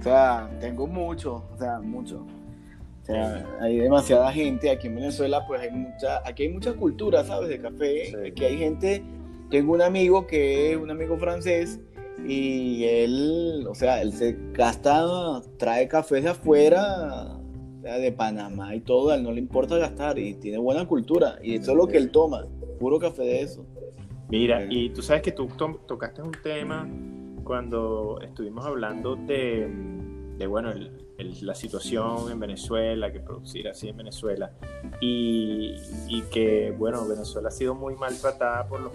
O sea, tengo mucho, o sea, mucho. Sea, hay demasiada gente aquí en Venezuela, pues hay mucha, aquí hay mucha cultura, ¿sabes? De café. Aquí hay gente tengo un amigo que es un amigo francés y él, o sea, él se gasta, trae cafés de afuera, de Panamá y todo, a él no le importa gastar y tiene buena cultura y eso es lo que él toma, puro café de eso. Mira, y tú sabes que tú tocaste un tema cuando estuvimos hablando de, de bueno, la situación en Venezuela, que producir así en Venezuela, y, y, que, bueno, Venezuela ha sido muy maltratada por, los,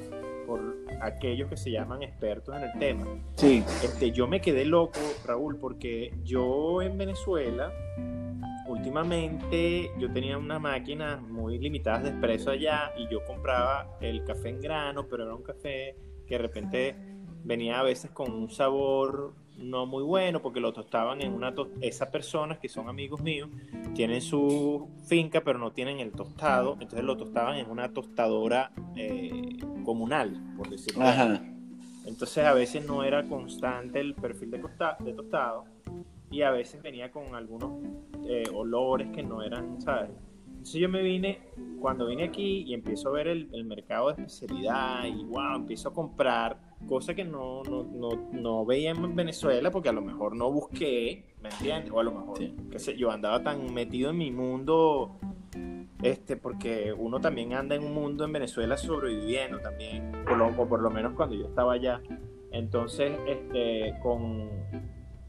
por aquellos que se llaman expertos en el tema. Sí. Este, yo me quedé loco, Raúl, porque yo en Venezuela, últimamente, yo tenía una máquina muy limitada de expreso allá y yo compraba el café en grano, pero era un café que de repente venía a veces con un sabor no muy bueno porque lo tostaban en una esas personas que son amigos míos tienen su finca pero no tienen el tostado. Entonces lo tostaban en una tostadora eh, comunal por decirlo así. Entonces a veces no era constante el perfil de, de tostado y a veces venía con algunos eh, olores que no eran sabes entonces yo me vine, cuando vine aquí y empiezo a ver el, el mercado de especialidad y wow, empiezo a comprar cosa que no, no, no, no, veía en Venezuela porque a lo mejor no busqué, ¿me entiendes? O a lo mejor, qué sé yo, andaba tan metido en mi mundo, este, porque uno también anda en un mundo en Venezuela sobreviviendo también, por lo, o por lo menos cuando yo estaba allá. Entonces, este, con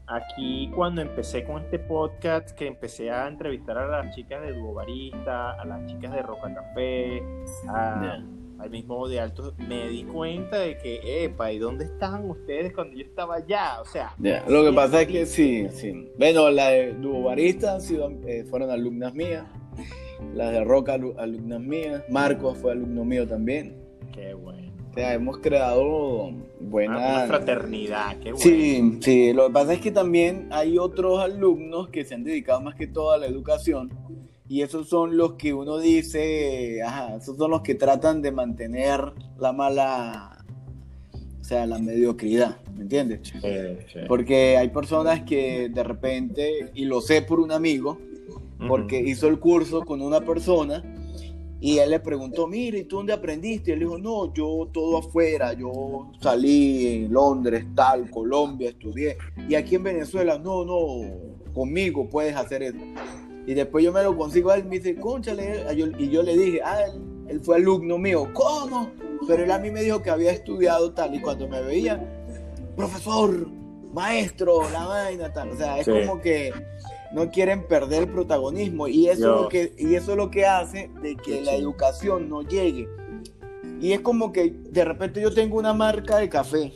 aquí cuando empecé con este podcast, que empecé a entrevistar a las chicas de Duo Barista, a las chicas de Roca Café, a al mismo de alto, me di cuenta de que, epa, ¿y dónde estaban ustedes cuando yo estaba allá? O sea, lo que pasa es que sí, sí. Bueno, las de Duo Barista eh, fueron alumnas mías, las de Roca, alumnas mías, Marcos fue alumno mío también. Qué bueno. O sea, hemos creado buena... Una fraternidad, qué bueno. Sí, sí, lo que pasa es que también hay otros alumnos que se han dedicado más que todo a la educación y esos son los que uno dice, ajá, esos son los que tratan de mantener la mala, o sea, la mediocridad, ¿me entiendes? Sí, Porque hay personas que de repente, y lo sé por un amigo, porque hizo el curso con una persona y él le preguntó, mire, ¿y tú dónde aprendiste? Y él dijo, no, yo todo afuera, yo salí en Londres, tal, Colombia, estudié. Y aquí en Venezuela, no, no, conmigo puedes hacer eso. Y después yo me lo consigo a él, me dice, conchale, y yo le dije, ah, él, fue alumno mío, ¿cómo? Pero él a mí me dijo que había estudiado tal, y cuando me veía, profesor, maestro, la vaina, tal. O sea, es como que no quieren perder el protagonismo, y eso, es lo que, y eso es lo que hace de que la educación no llegue. Y es como que de repente yo tengo una marca de café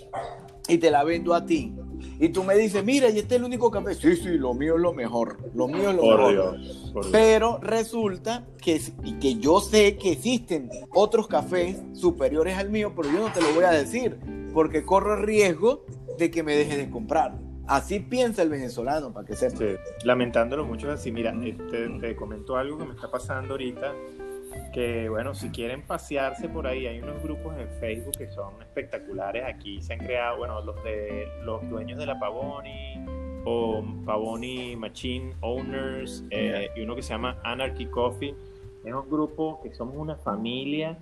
y te la vendo a ti y tú me dices, mira, y este es el único café. Sí, sí, lo mío es lo mejor. Lo mío es lo mejor. Pero resulta que, que yo sé que existen otros cafés superiores al mío, pero yo no te lo voy a decir, porque corro el riesgo de que me dejes de comprar. Así piensa el venezolano, para que sepa. Sí, lamentándolo mucho así. Mira, este, te comento algo que me está pasando ahorita que bueno, si quieren pasearse por ahí, hay unos grupos en Facebook que son espectaculares. Aquí se han creado, bueno, los de los dueños de la Pavoni o Pavoni Machine Owners eh, y uno que se llama Anarchy Coffee. Es un grupo que somos una familia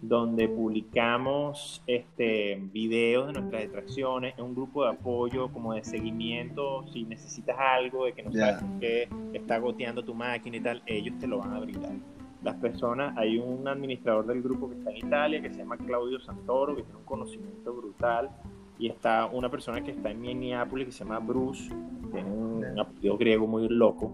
donde publicamos este, videos de nuestras extracciones, es un grupo de apoyo, como de seguimiento, si necesitas algo, de que no sabes qué está goteando tu máquina y tal, ellos te lo van a brindar. Las personas, hay un administrador del grupo que está en Italia, que se llama Claudio Santoro, que tiene un conocimiento brutal, y está una persona que está en Minneapolis, que se llama Bruce, que tiene un apellido griego muy loco,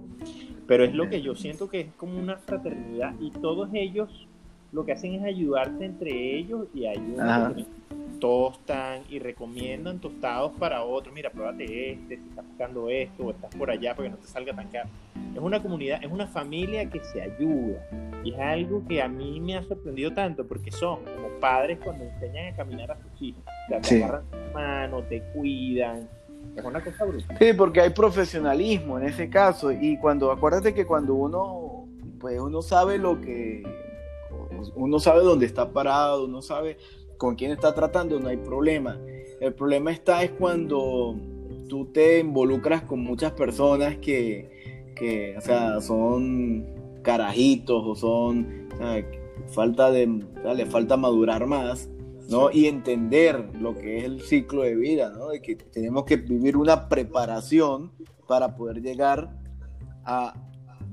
pero es lo que yo siento que es como una fraternidad, y todos ellos lo que hacen es ayudarse entre ellos, y hay un tostan y recomiendan tostados para otros. Mira, pruébate este, si estás buscando esto o estás por allá para que no te salga tan caro. Es una comunidad, es una familia que se ayuda. Y es algo que a mí me ha sorprendido tanto porque son como padres cuando enseñan a caminar a sus hijos. te agarran tu mano, te cuidan. Es una cosa brutal. Sí, porque hay profesionalismo en ese caso. Y cuando, acuérdate que cuando uno, pues uno sabe lo que, uno sabe dónde está parado, uno sabe con quién está tratando, no hay problema. El problema está es cuando tú te involucras con muchas personas que, que o sea, son carajitos o son, falta de, le falta madurar más ¿no? Y entender lo que es el ciclo de vida, ¿no? De que tenemos que vivir una preparación para poder llegar a,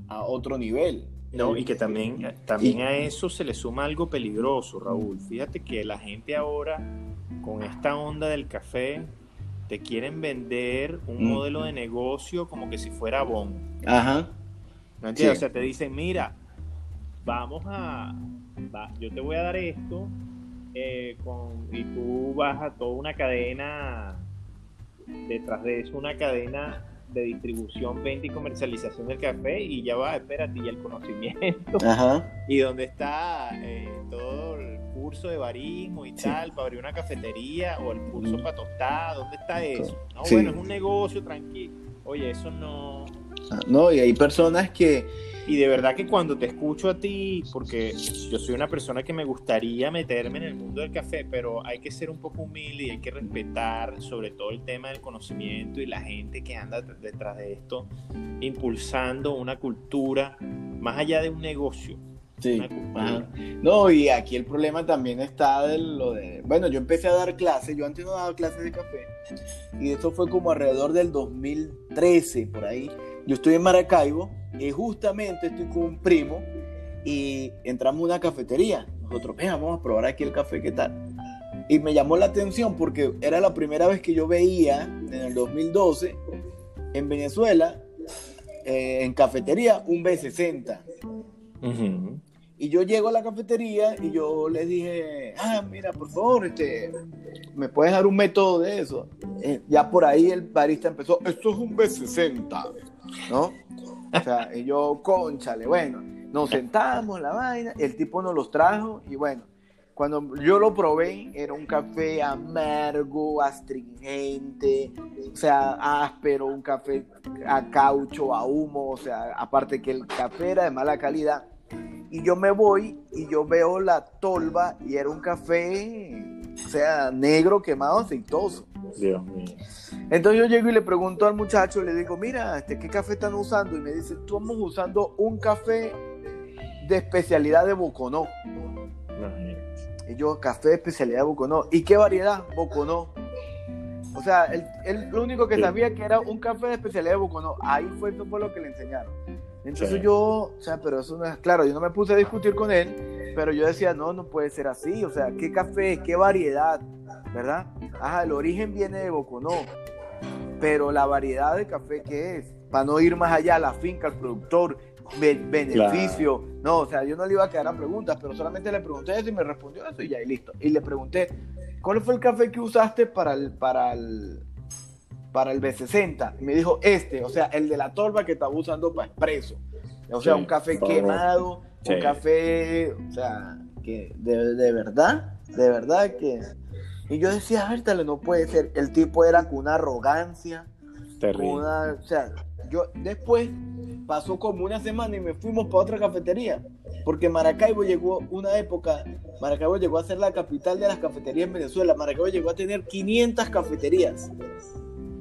a otro nivel. No, y que también, también a eso se le suma algo peligroso, Raúl. Fíjate que la gente ahora, con esta onda del café, te quieren vender un mm. modelo de negocio como que si fuera bon. Ajá. ¿No entiendes? O sea, te dicen, mira, vamos a, yo te voy a dar esto eh, con, y tú vas a toda una cadena, detrás de eso una cadena de distribución, venta y comercialización del café y ya va, espérate, y el conocimiento. [laughs] Y dónde está eh, todo el curso de barismo y tal, para abrir una cafetería o el curso para tostar, ¿dónde está eso? No, bueno, es un negocio tranquilo. Oye, eso no... Ah, no, y hay personas que y de verdad que cuando te escucho a ti, porque yo soy una persona que me gustaría meterme en el mundo del café, pero hay que ser un poco humilde y hay que respetar sobre todo el tema del conocimiento y la gente que anda detrás de esto, impulsando una cultura más allá de un negocio. Sí. No, y aquí el problema también está de lo de. Bueno, yo empecé a dar clases, yo antes no daba clases de café, y eso fue como alrededor del 2013, por ahí. Yo estoy en Maracaibo y justamente estoy con un primo y entramos a una cafetería. Nosotros, venga, vamos a probar aquí el café, ¿qué tal? Y me llamó la atención porque era la primera vez que yo veía en el 2012 en Venezuela, eh, en cafetería, un B60. Y yo llego a la cafetería y yo les dije, ah, mira, por favor, este, ¿me puedes dar un método de eso? Eh, ya por ahí el barista empezó, esto es un B60, ¿no? O sea, yo, conchale, bueno, nos sentamos, la vaina, el tipo nos los trajo y bueno, cuando yo lo probé, era un café amargo, astringente, o sea, áspero, un café a caucho, a humo, o sea, aparte que el café era de mala calidad. Y yo me voy y yo veo la tolva y era un café, o sea, negro, quemado, aceitoso. Dios mío. Entonces yo llego y le pregunto al muchacho, le digo, mira, este, ¿qué café están usando? Y me dice, estamos usando un café de especialidad de Boconó. Y yo, café de especialidad de Boconó. ¿Y qué variedad? Boconó. O sea, él, lo único que sabía que era un café de especialidad de Boconó. Ahí fue, eso fue lo que le enseñaron. Entonces yo, o sea, pero eso no es claro, yo no me puse a discutir con él, pero yo decía, no, no puede ser así, o sea, ¿qué café, qué variedad, verdad? Ajá, el origen viene de Boconó, pero la variedad de café que es, para no ir más allá, la finca, el productor, beneficio, no, o sea, yo no le iba a quedar a preguntas, pero solamente le pregunté eso y me respondió eso y ya, y listo. Y le pregunté, ¿cuál fue el café que usaste para el, para el, para el B60. Y me dijo, este, o sea, el de la torba que estaba usando para expreso. O sea, un café quemado, un café, o sea, que de, verdad, de verdad que... Y yo decía, Bertale, no puede ser. El tipo era con una arrogancia. Terrible. Una, o sea, yo después pasó como una semana y me fuimos para otra cafetería. Porque Maracaibo llegó una época, Maracaibo llegó a ser la capital de las cafeterías en Venezuela. Maracaibo llegó a tener 500 cafeterías.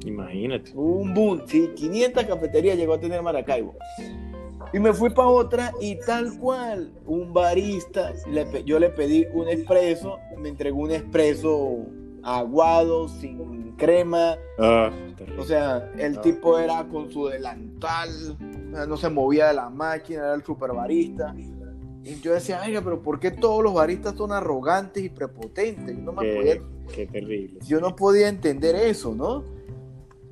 Imagínate. Un boom, sí, 500 cafeterías llegó a tener Maracaibo. Y me fui para otra y tal cual, un barista, yo le pedí un expreso, me entregó un expreso aguado, sin crema. Ah, o sea, el ah. tipo era con su delantal, no se movía de la máquina, era el super barista. Y yo decía, oiga, pero ¿por qué todos los baristas son arrogantes y prepotentes? Yo no me qué, qué terrible. Yo no podía entender eso, ¿no?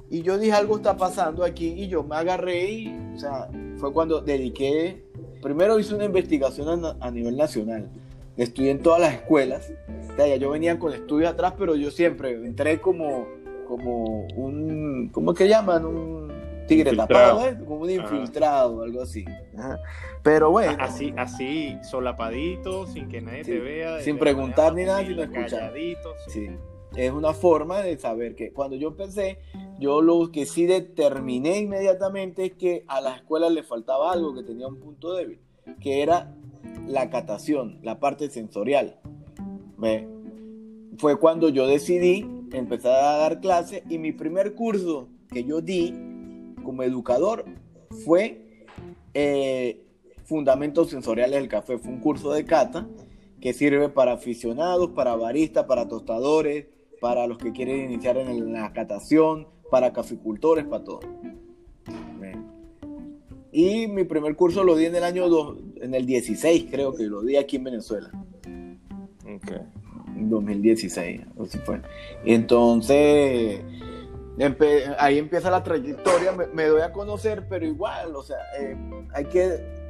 Y yo dije, algo está pasando aquí y yo me agarré y, o sea, fue cuando dediqué, primero hice una investigación a, nivel nacional, estudié en todas las escuelas, o sea, ya yo venía con estudios atrás, pero yo siempre entré como, como un, ¿cómo es que llaman? Un tigre tapado, ¿eh? como un infiltrado, algo así. Pero bueno. Así, así, solapadito, sin que nadie te vea. Sin preguntar ni nada, sino escuchar. Sí es una forma de saber que cuando yo pensé, yo lo que sí determiné inmediatamente es que a las escuelas le faltaba algo que tenía un punto débil, que era la catación, la parte sensorial. Fue cuando yo decidí empezar a dar clases y mi primer curso que yo di como educador fue eh, Fundamentos Sensoriales del Café. Fue un curso de cata que sirve para aficionados, para baristas, para tostadores, para los que quieren iniciar en la catación, para caficultores, para todo. Y mi primer curso lo di en el año en el 16, creo que lo di aquí en Venezuela. Ok. 2016, así fue. Entonces, ahí empieza la trayectoria, me, doy a conocer, pero igual, o sea, eh, hay que,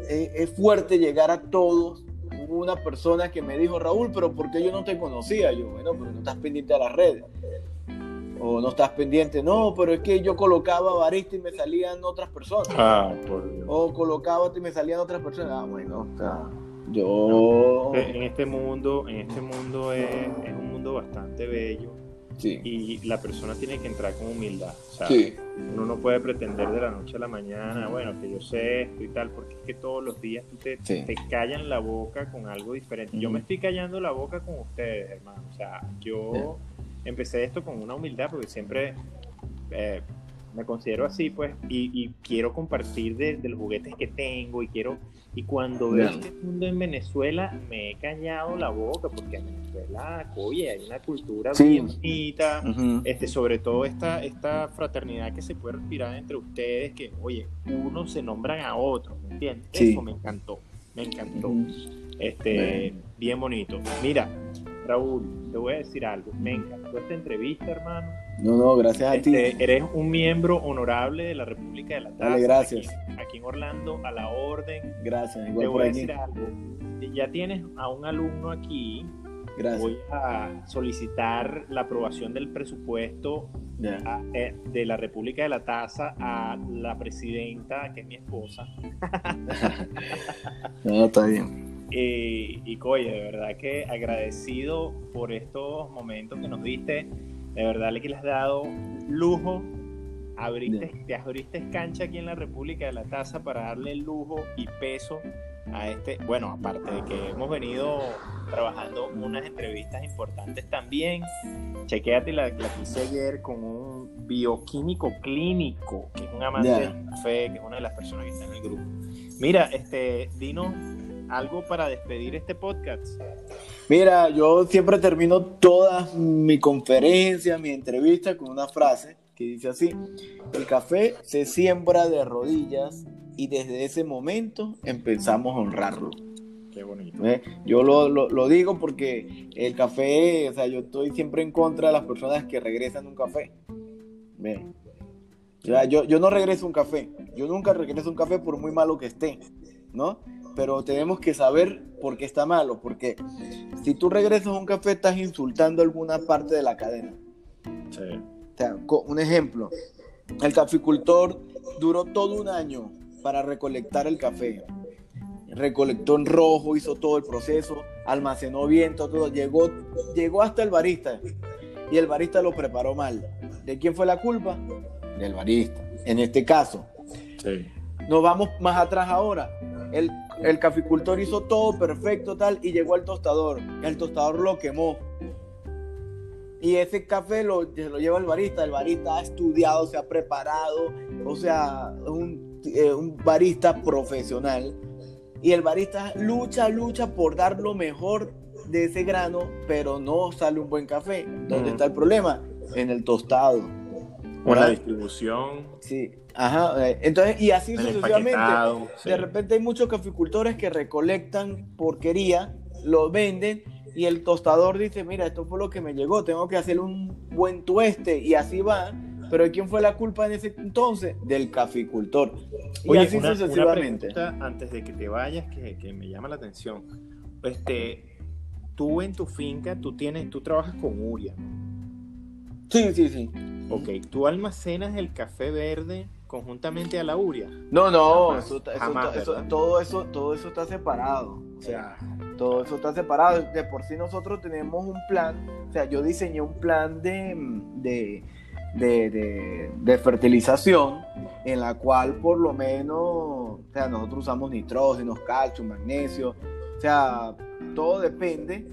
eh, es fuerte llegar a todos. Hubo una persona que me dijo, Raúl, pero ¿por qué yo no te conocía? Yo, bueno, pero no estás pendiente de las redes o no estás pendiente, no, pero es que yo colocaba barista y me salían otras personas. Ah, por O colocaba y me salían otras personas. Ah, bueno, yo... En este mundo, en este mundo es, un mundo bastante bello. Sí. Y la persona tiene que entrar con humildad. sí. Uno no puede pretender de la noche a la mañana, bueno, que yo sé esto y tal, porque es que todos los días tú te, te callan la boca con algo diferente. Yo me estoy callando la boca con ustedes, hermano. O sea, yo empecé esto con una humildad porque siempre eh, me considero así, pues, y, quiero compartir de, los juguetes que tengo y quiero, y cuando veo este mundo en Venezuela, me he callado la boca porque en Venezuela, oye, hay una cultura muy bonita, este, sobre todo esta, esta fraternidad que se puede respirar entre ustedes, que, oye, unos se nombran a otros, ¿me entiendes? Eso me encantó, me encantó. Este, bien bonito. Mira, Raúl, te voy a decir algo. Me encantó esta entrevista, hermano. No, no, gracias a ti. Este, eres un miembro honorable de la República de la Taza. Dale, gracias. Aquí, en Orlando, a la orden. Gracias, igual Te voy a decir algo. Ya tienes a un alumno aquí. Gracias. Voy a solicitar la aprobación del presupuesto eh, de la República de la Taza a la presidenta, que es mi esposa. [laughs] no, está bien. Y, y Coye, de verdad que agradecido por estos momentos que nos diste. De verdad que le has dado lujo. Abriste, te abriste cancha aquí en la República de la Taza para darle lujo y peso a este. Bueno, aparte de que hemos venido trabajando unas entrevistas importantes también. Chequéate la, la que hice ayer con un bioquímico clínico, que es un amante del café, que es una de las personas que está en el grupo. Mira, este, dinos algo para despedir este podcast. Mira, yo siempre termino todas mi conferencia, mi entrevista con una frase que dice así, el café se siembra de rodillas y desde ese momento empezamos a honrarlo. Qué bonito. ¿Eh? Yo lo, digo porque el café, o sea, yo estoy siempre en contra de las personas que regresan un café. yo, yo no regreso un café. Yo nunca regreso un café por muy malo que esté, ¿no? Pero tenemos que saber por qué está malo, porque si tú regresas a un café estás insultando alguna parte de la cadena. Sí. O sea, un ejemplo, el caficultor duró todo un año para recolectar el café. Recolectó en rojo, hizo todo el proceso, almacenó bien, todo, llegó, llegó hasta el barista y el barista lo preparó mal. ¿De quién fue la culpa? Del barista, en este caso. Sí. Nos vamos más atrás ahora. El el caficultor hizo todo perfecto, tal, y llegó al tostador. El tostador lo quemó. Y ese café lo, lo lleva el barista. El barista ha estudiado, se ha preparado, o sea, un, eh, un barista profesional. Y el barista lucha, lucha por dar lo mejor de ese grano, pero no sale un buen café. ¿Dónde está el problema? En el tostado. O la distribución. Sí. Ajá, eh, entonces, y así sucesivamente. De repente hay muchos caficultores que recolectan porquería, lo venden y el tostador dice, mira, esto fue lo que me llegó, tengo que hacer un buen tueste y así va. Pero ¿quién fue la culpa en ese entonces? Del caficultor. Y así sucesivamente. antes de que te vayas que, que, me llama la atención. Este, tú en tu finca, tú tienes, tú trabajas con Uria. Sí, sí, sí. Ok, tú almacenas el café verde conjuntamente a la uria. No, no, eso, todo eso, todo eso está separado. O sea, todo eso está separado. De por sí nosotros tenemos un plan, o sea, yo diseñé un plan de, de, de, de, fertilización en la cual por lo menos, o sea, nosotros usamos nitrógeno, calcio, magnesio, o sea, todo depende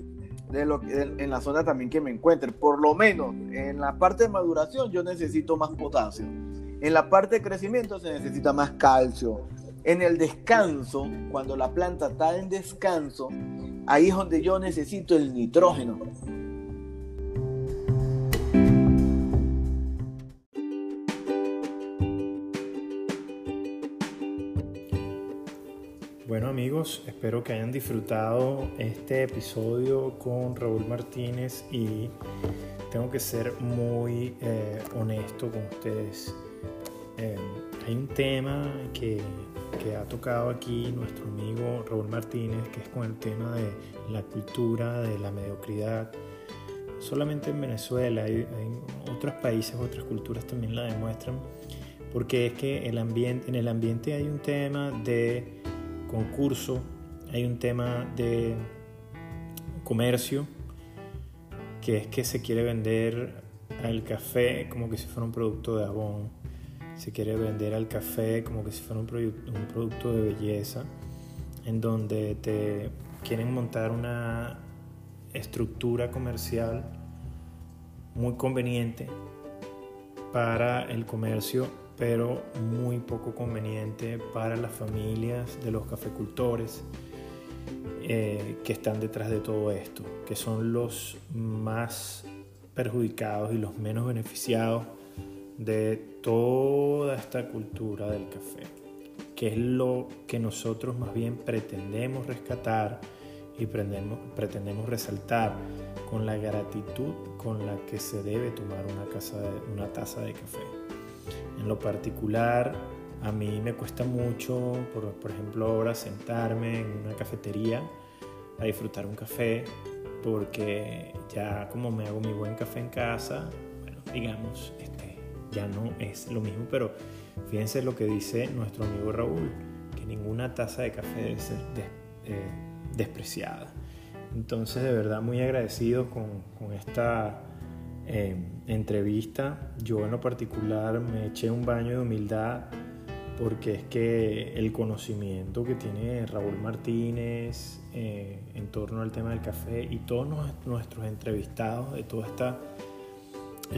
de lo que en la zona también que me encuentre. Por lo menos en la parte de maduración yo necesito más potasio en la parte de crecimiento se necesita más calcio. En el descanso, cuando la planta está en descanso, ahí es donde yo necesito el nitrógeno. Bueno amigos, espero que hayan disfrutado este episodio con Raúl Martínez y tengo que ser muy eh, honesto con ustedes. Eh, hay un tema que, ha tocado aquí nuestro amigo Raúl Martínez, que es con el tema de la cultura, de la mediocridad. Solamente en Venezuela, hay, hay otros países, otras culturas también la demuestran, porque es que en el ambiente hay un tema de concurso, hay un tema de comercio, que es que se quiere vender al café como que si fuera un producto de abón, se quiere vender al café como que si fuera un, producto de belleza, en donde te quieren montar una estructura comercial muy conveniente para el comercio, pero muy poco conveniente para las familias de los cafecultores eh, que están detrás de todo esto, que son los más perjudicados y los menos beneficiados de toda esta cultura del café, que es lo que nosotros más bien pretendemos rescatar y pretendemos, pretendemos resaltar con la gratitud con la que se debe tomar una, casa una taza de café. En lo particular, a mí me cuesta mucho, por, por, ejemplo, ahora sentarme en una cafetería a disfrutar un café, porque ya como me hago mi buen café en casa, digamos, ya no es lo mismo, pero fíjense lo que dice nuestro amigo Raúl, que ninguna taza de café debe ser eh, despreciada. Entonces, de verdad, muy agradecido con, con esta eh, entrevista. Yo en lo particular me eché un baño de humildad porque es que el conocimiento que tiene Raúl Martínez eh, en torno al tema del café y todos nuestros entrevistados de toda esta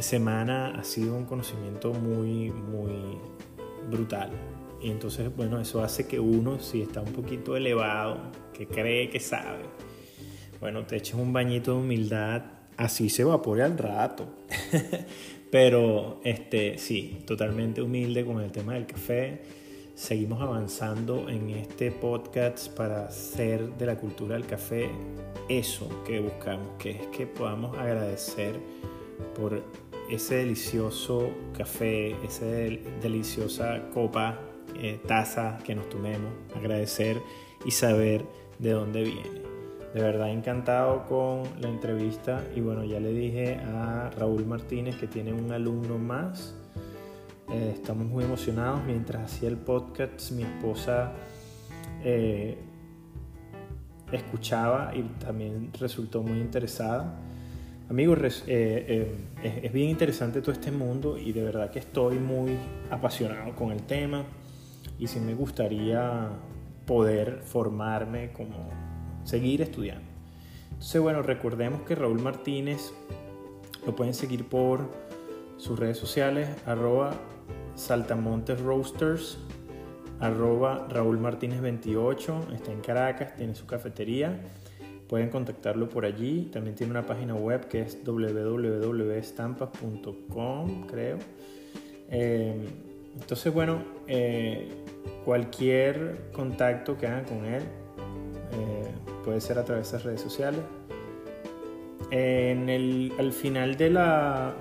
semana ha sido un conocimiento muy, muy brutal. Y entonces, bueno, eso hace que uno, si está un poquito elevado, que cree que sabe, bueno, te eches un bañito de humildad, así se evapore al rato. [laughs] Pero este, sí, totalmente humilde con el tema del café. Seguimos avanzando en este podcast para hacer de la cultura del café eso que buscamos, que es que podamos agradecer por ese delicioso café, esa deliciosa copa, eh, taza que nos tomemos, agradecer y saber de dónde viene. De verdad encantado con la entrevista y bueno, ya le dije a Raúl Martínez que tiene un alumno más. Eh, estamos muy emocionados. Mientras hacía el podcast, mi esposa eh, escuchaba y también resultó muy interesada. Amigos, eh, es bien interesante todo este mundo y de verdad que estoy muy apasionado con el tema y sí me gustaría poder formarme como seguir estudiando. Entonces, bueno, recordemos que Raúl Martínez lo pueden seguir por sus redes sociales, arroba Saltamontes Roasters, arroba Raúl Martínez 28, está en Caracas, tiene su cafetería. Pueden contactarlo por allí. También tiene una página web que es www.estampas.com, creo. Eh, entonces, bueno, eh, cualquier contacto que hagan con él, eh, puede ser a través de redes sociales. En el, al final de la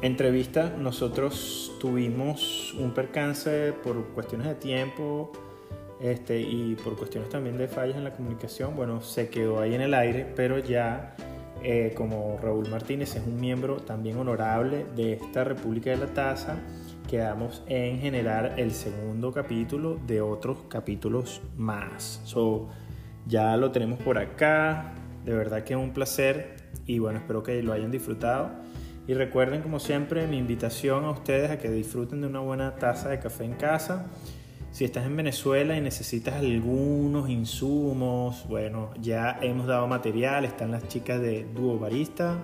entrevista nosotros tuvimos un percance por cuestiones de tiempo este, y por cuestiones también de fallas en la comunicación. Bueno, se quedó ahí en el aire, pero ya eh, como Raúl Martínez es un miembro también honorable de esta República de la Taza, quedamos en generar el segundo capítulo de otros capítulos más. So, ya lo tenemos por acá. De verdad que es un placer y bueno, espero que lo hayan disfrutado. Y recuerden como siempre mi invitación a ustedes a que disfruten de una buena taza de café en casa. Si estás en Venezuela y necesitas algunos insumos, bueno, ya hemos dado material, están las chicas de Duo Barista,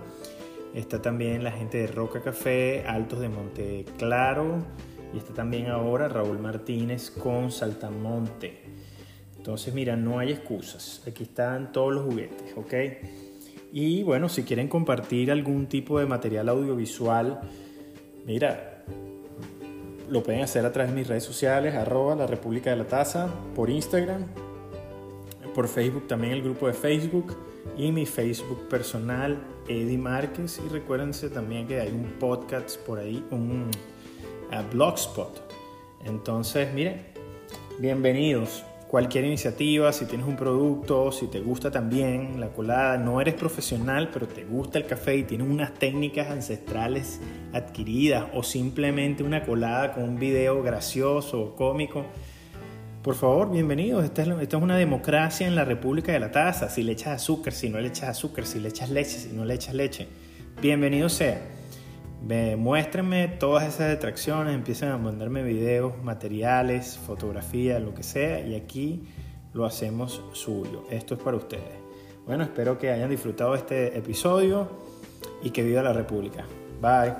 está también la gente de Roca Café, Altos de Monte Claro y está también ahora Raúl Martínez con Saltamonte. Entonces, mira, no hay excusas. Aquí están todos los juguetes, ¿ok? Y bueno, si quieren compartir algún tipo de material audiovisual, mira, lo pueden hacer a través de mis redes sociales, arroba la República de la Taza, por Instagram, por Facebook también el grupo de Facebook y mi Facebook personal, Eddie Márquez. Y recuérdense también que hay un podcast por ahí, un uh, blogspot. Entonces, miren, bienvenidos cualquier iniciativa, si tienes un producto, si te gusta también la colada, no eres profesional, pero te gusta el café y tienes unas técnicas ancestrales adquiridas o simplemente una colada con un video gracioso o cómico, por favor, bienvenidos. Esta es, una democracia en la República de la Taza. Si le echas azúcar, si no le echas azúcar, si le echas leche, si no le echas leche. Bienvenido sea Ve, muéstrenme todas esas detracciones, empiecen a mandarme videos, materiales, fotografías, lo que sea, y aquí lo hacemos suyo. Esto es para ustedes. Bueno, espero que hayan disfrutado este episodio y que viva la República. Bye.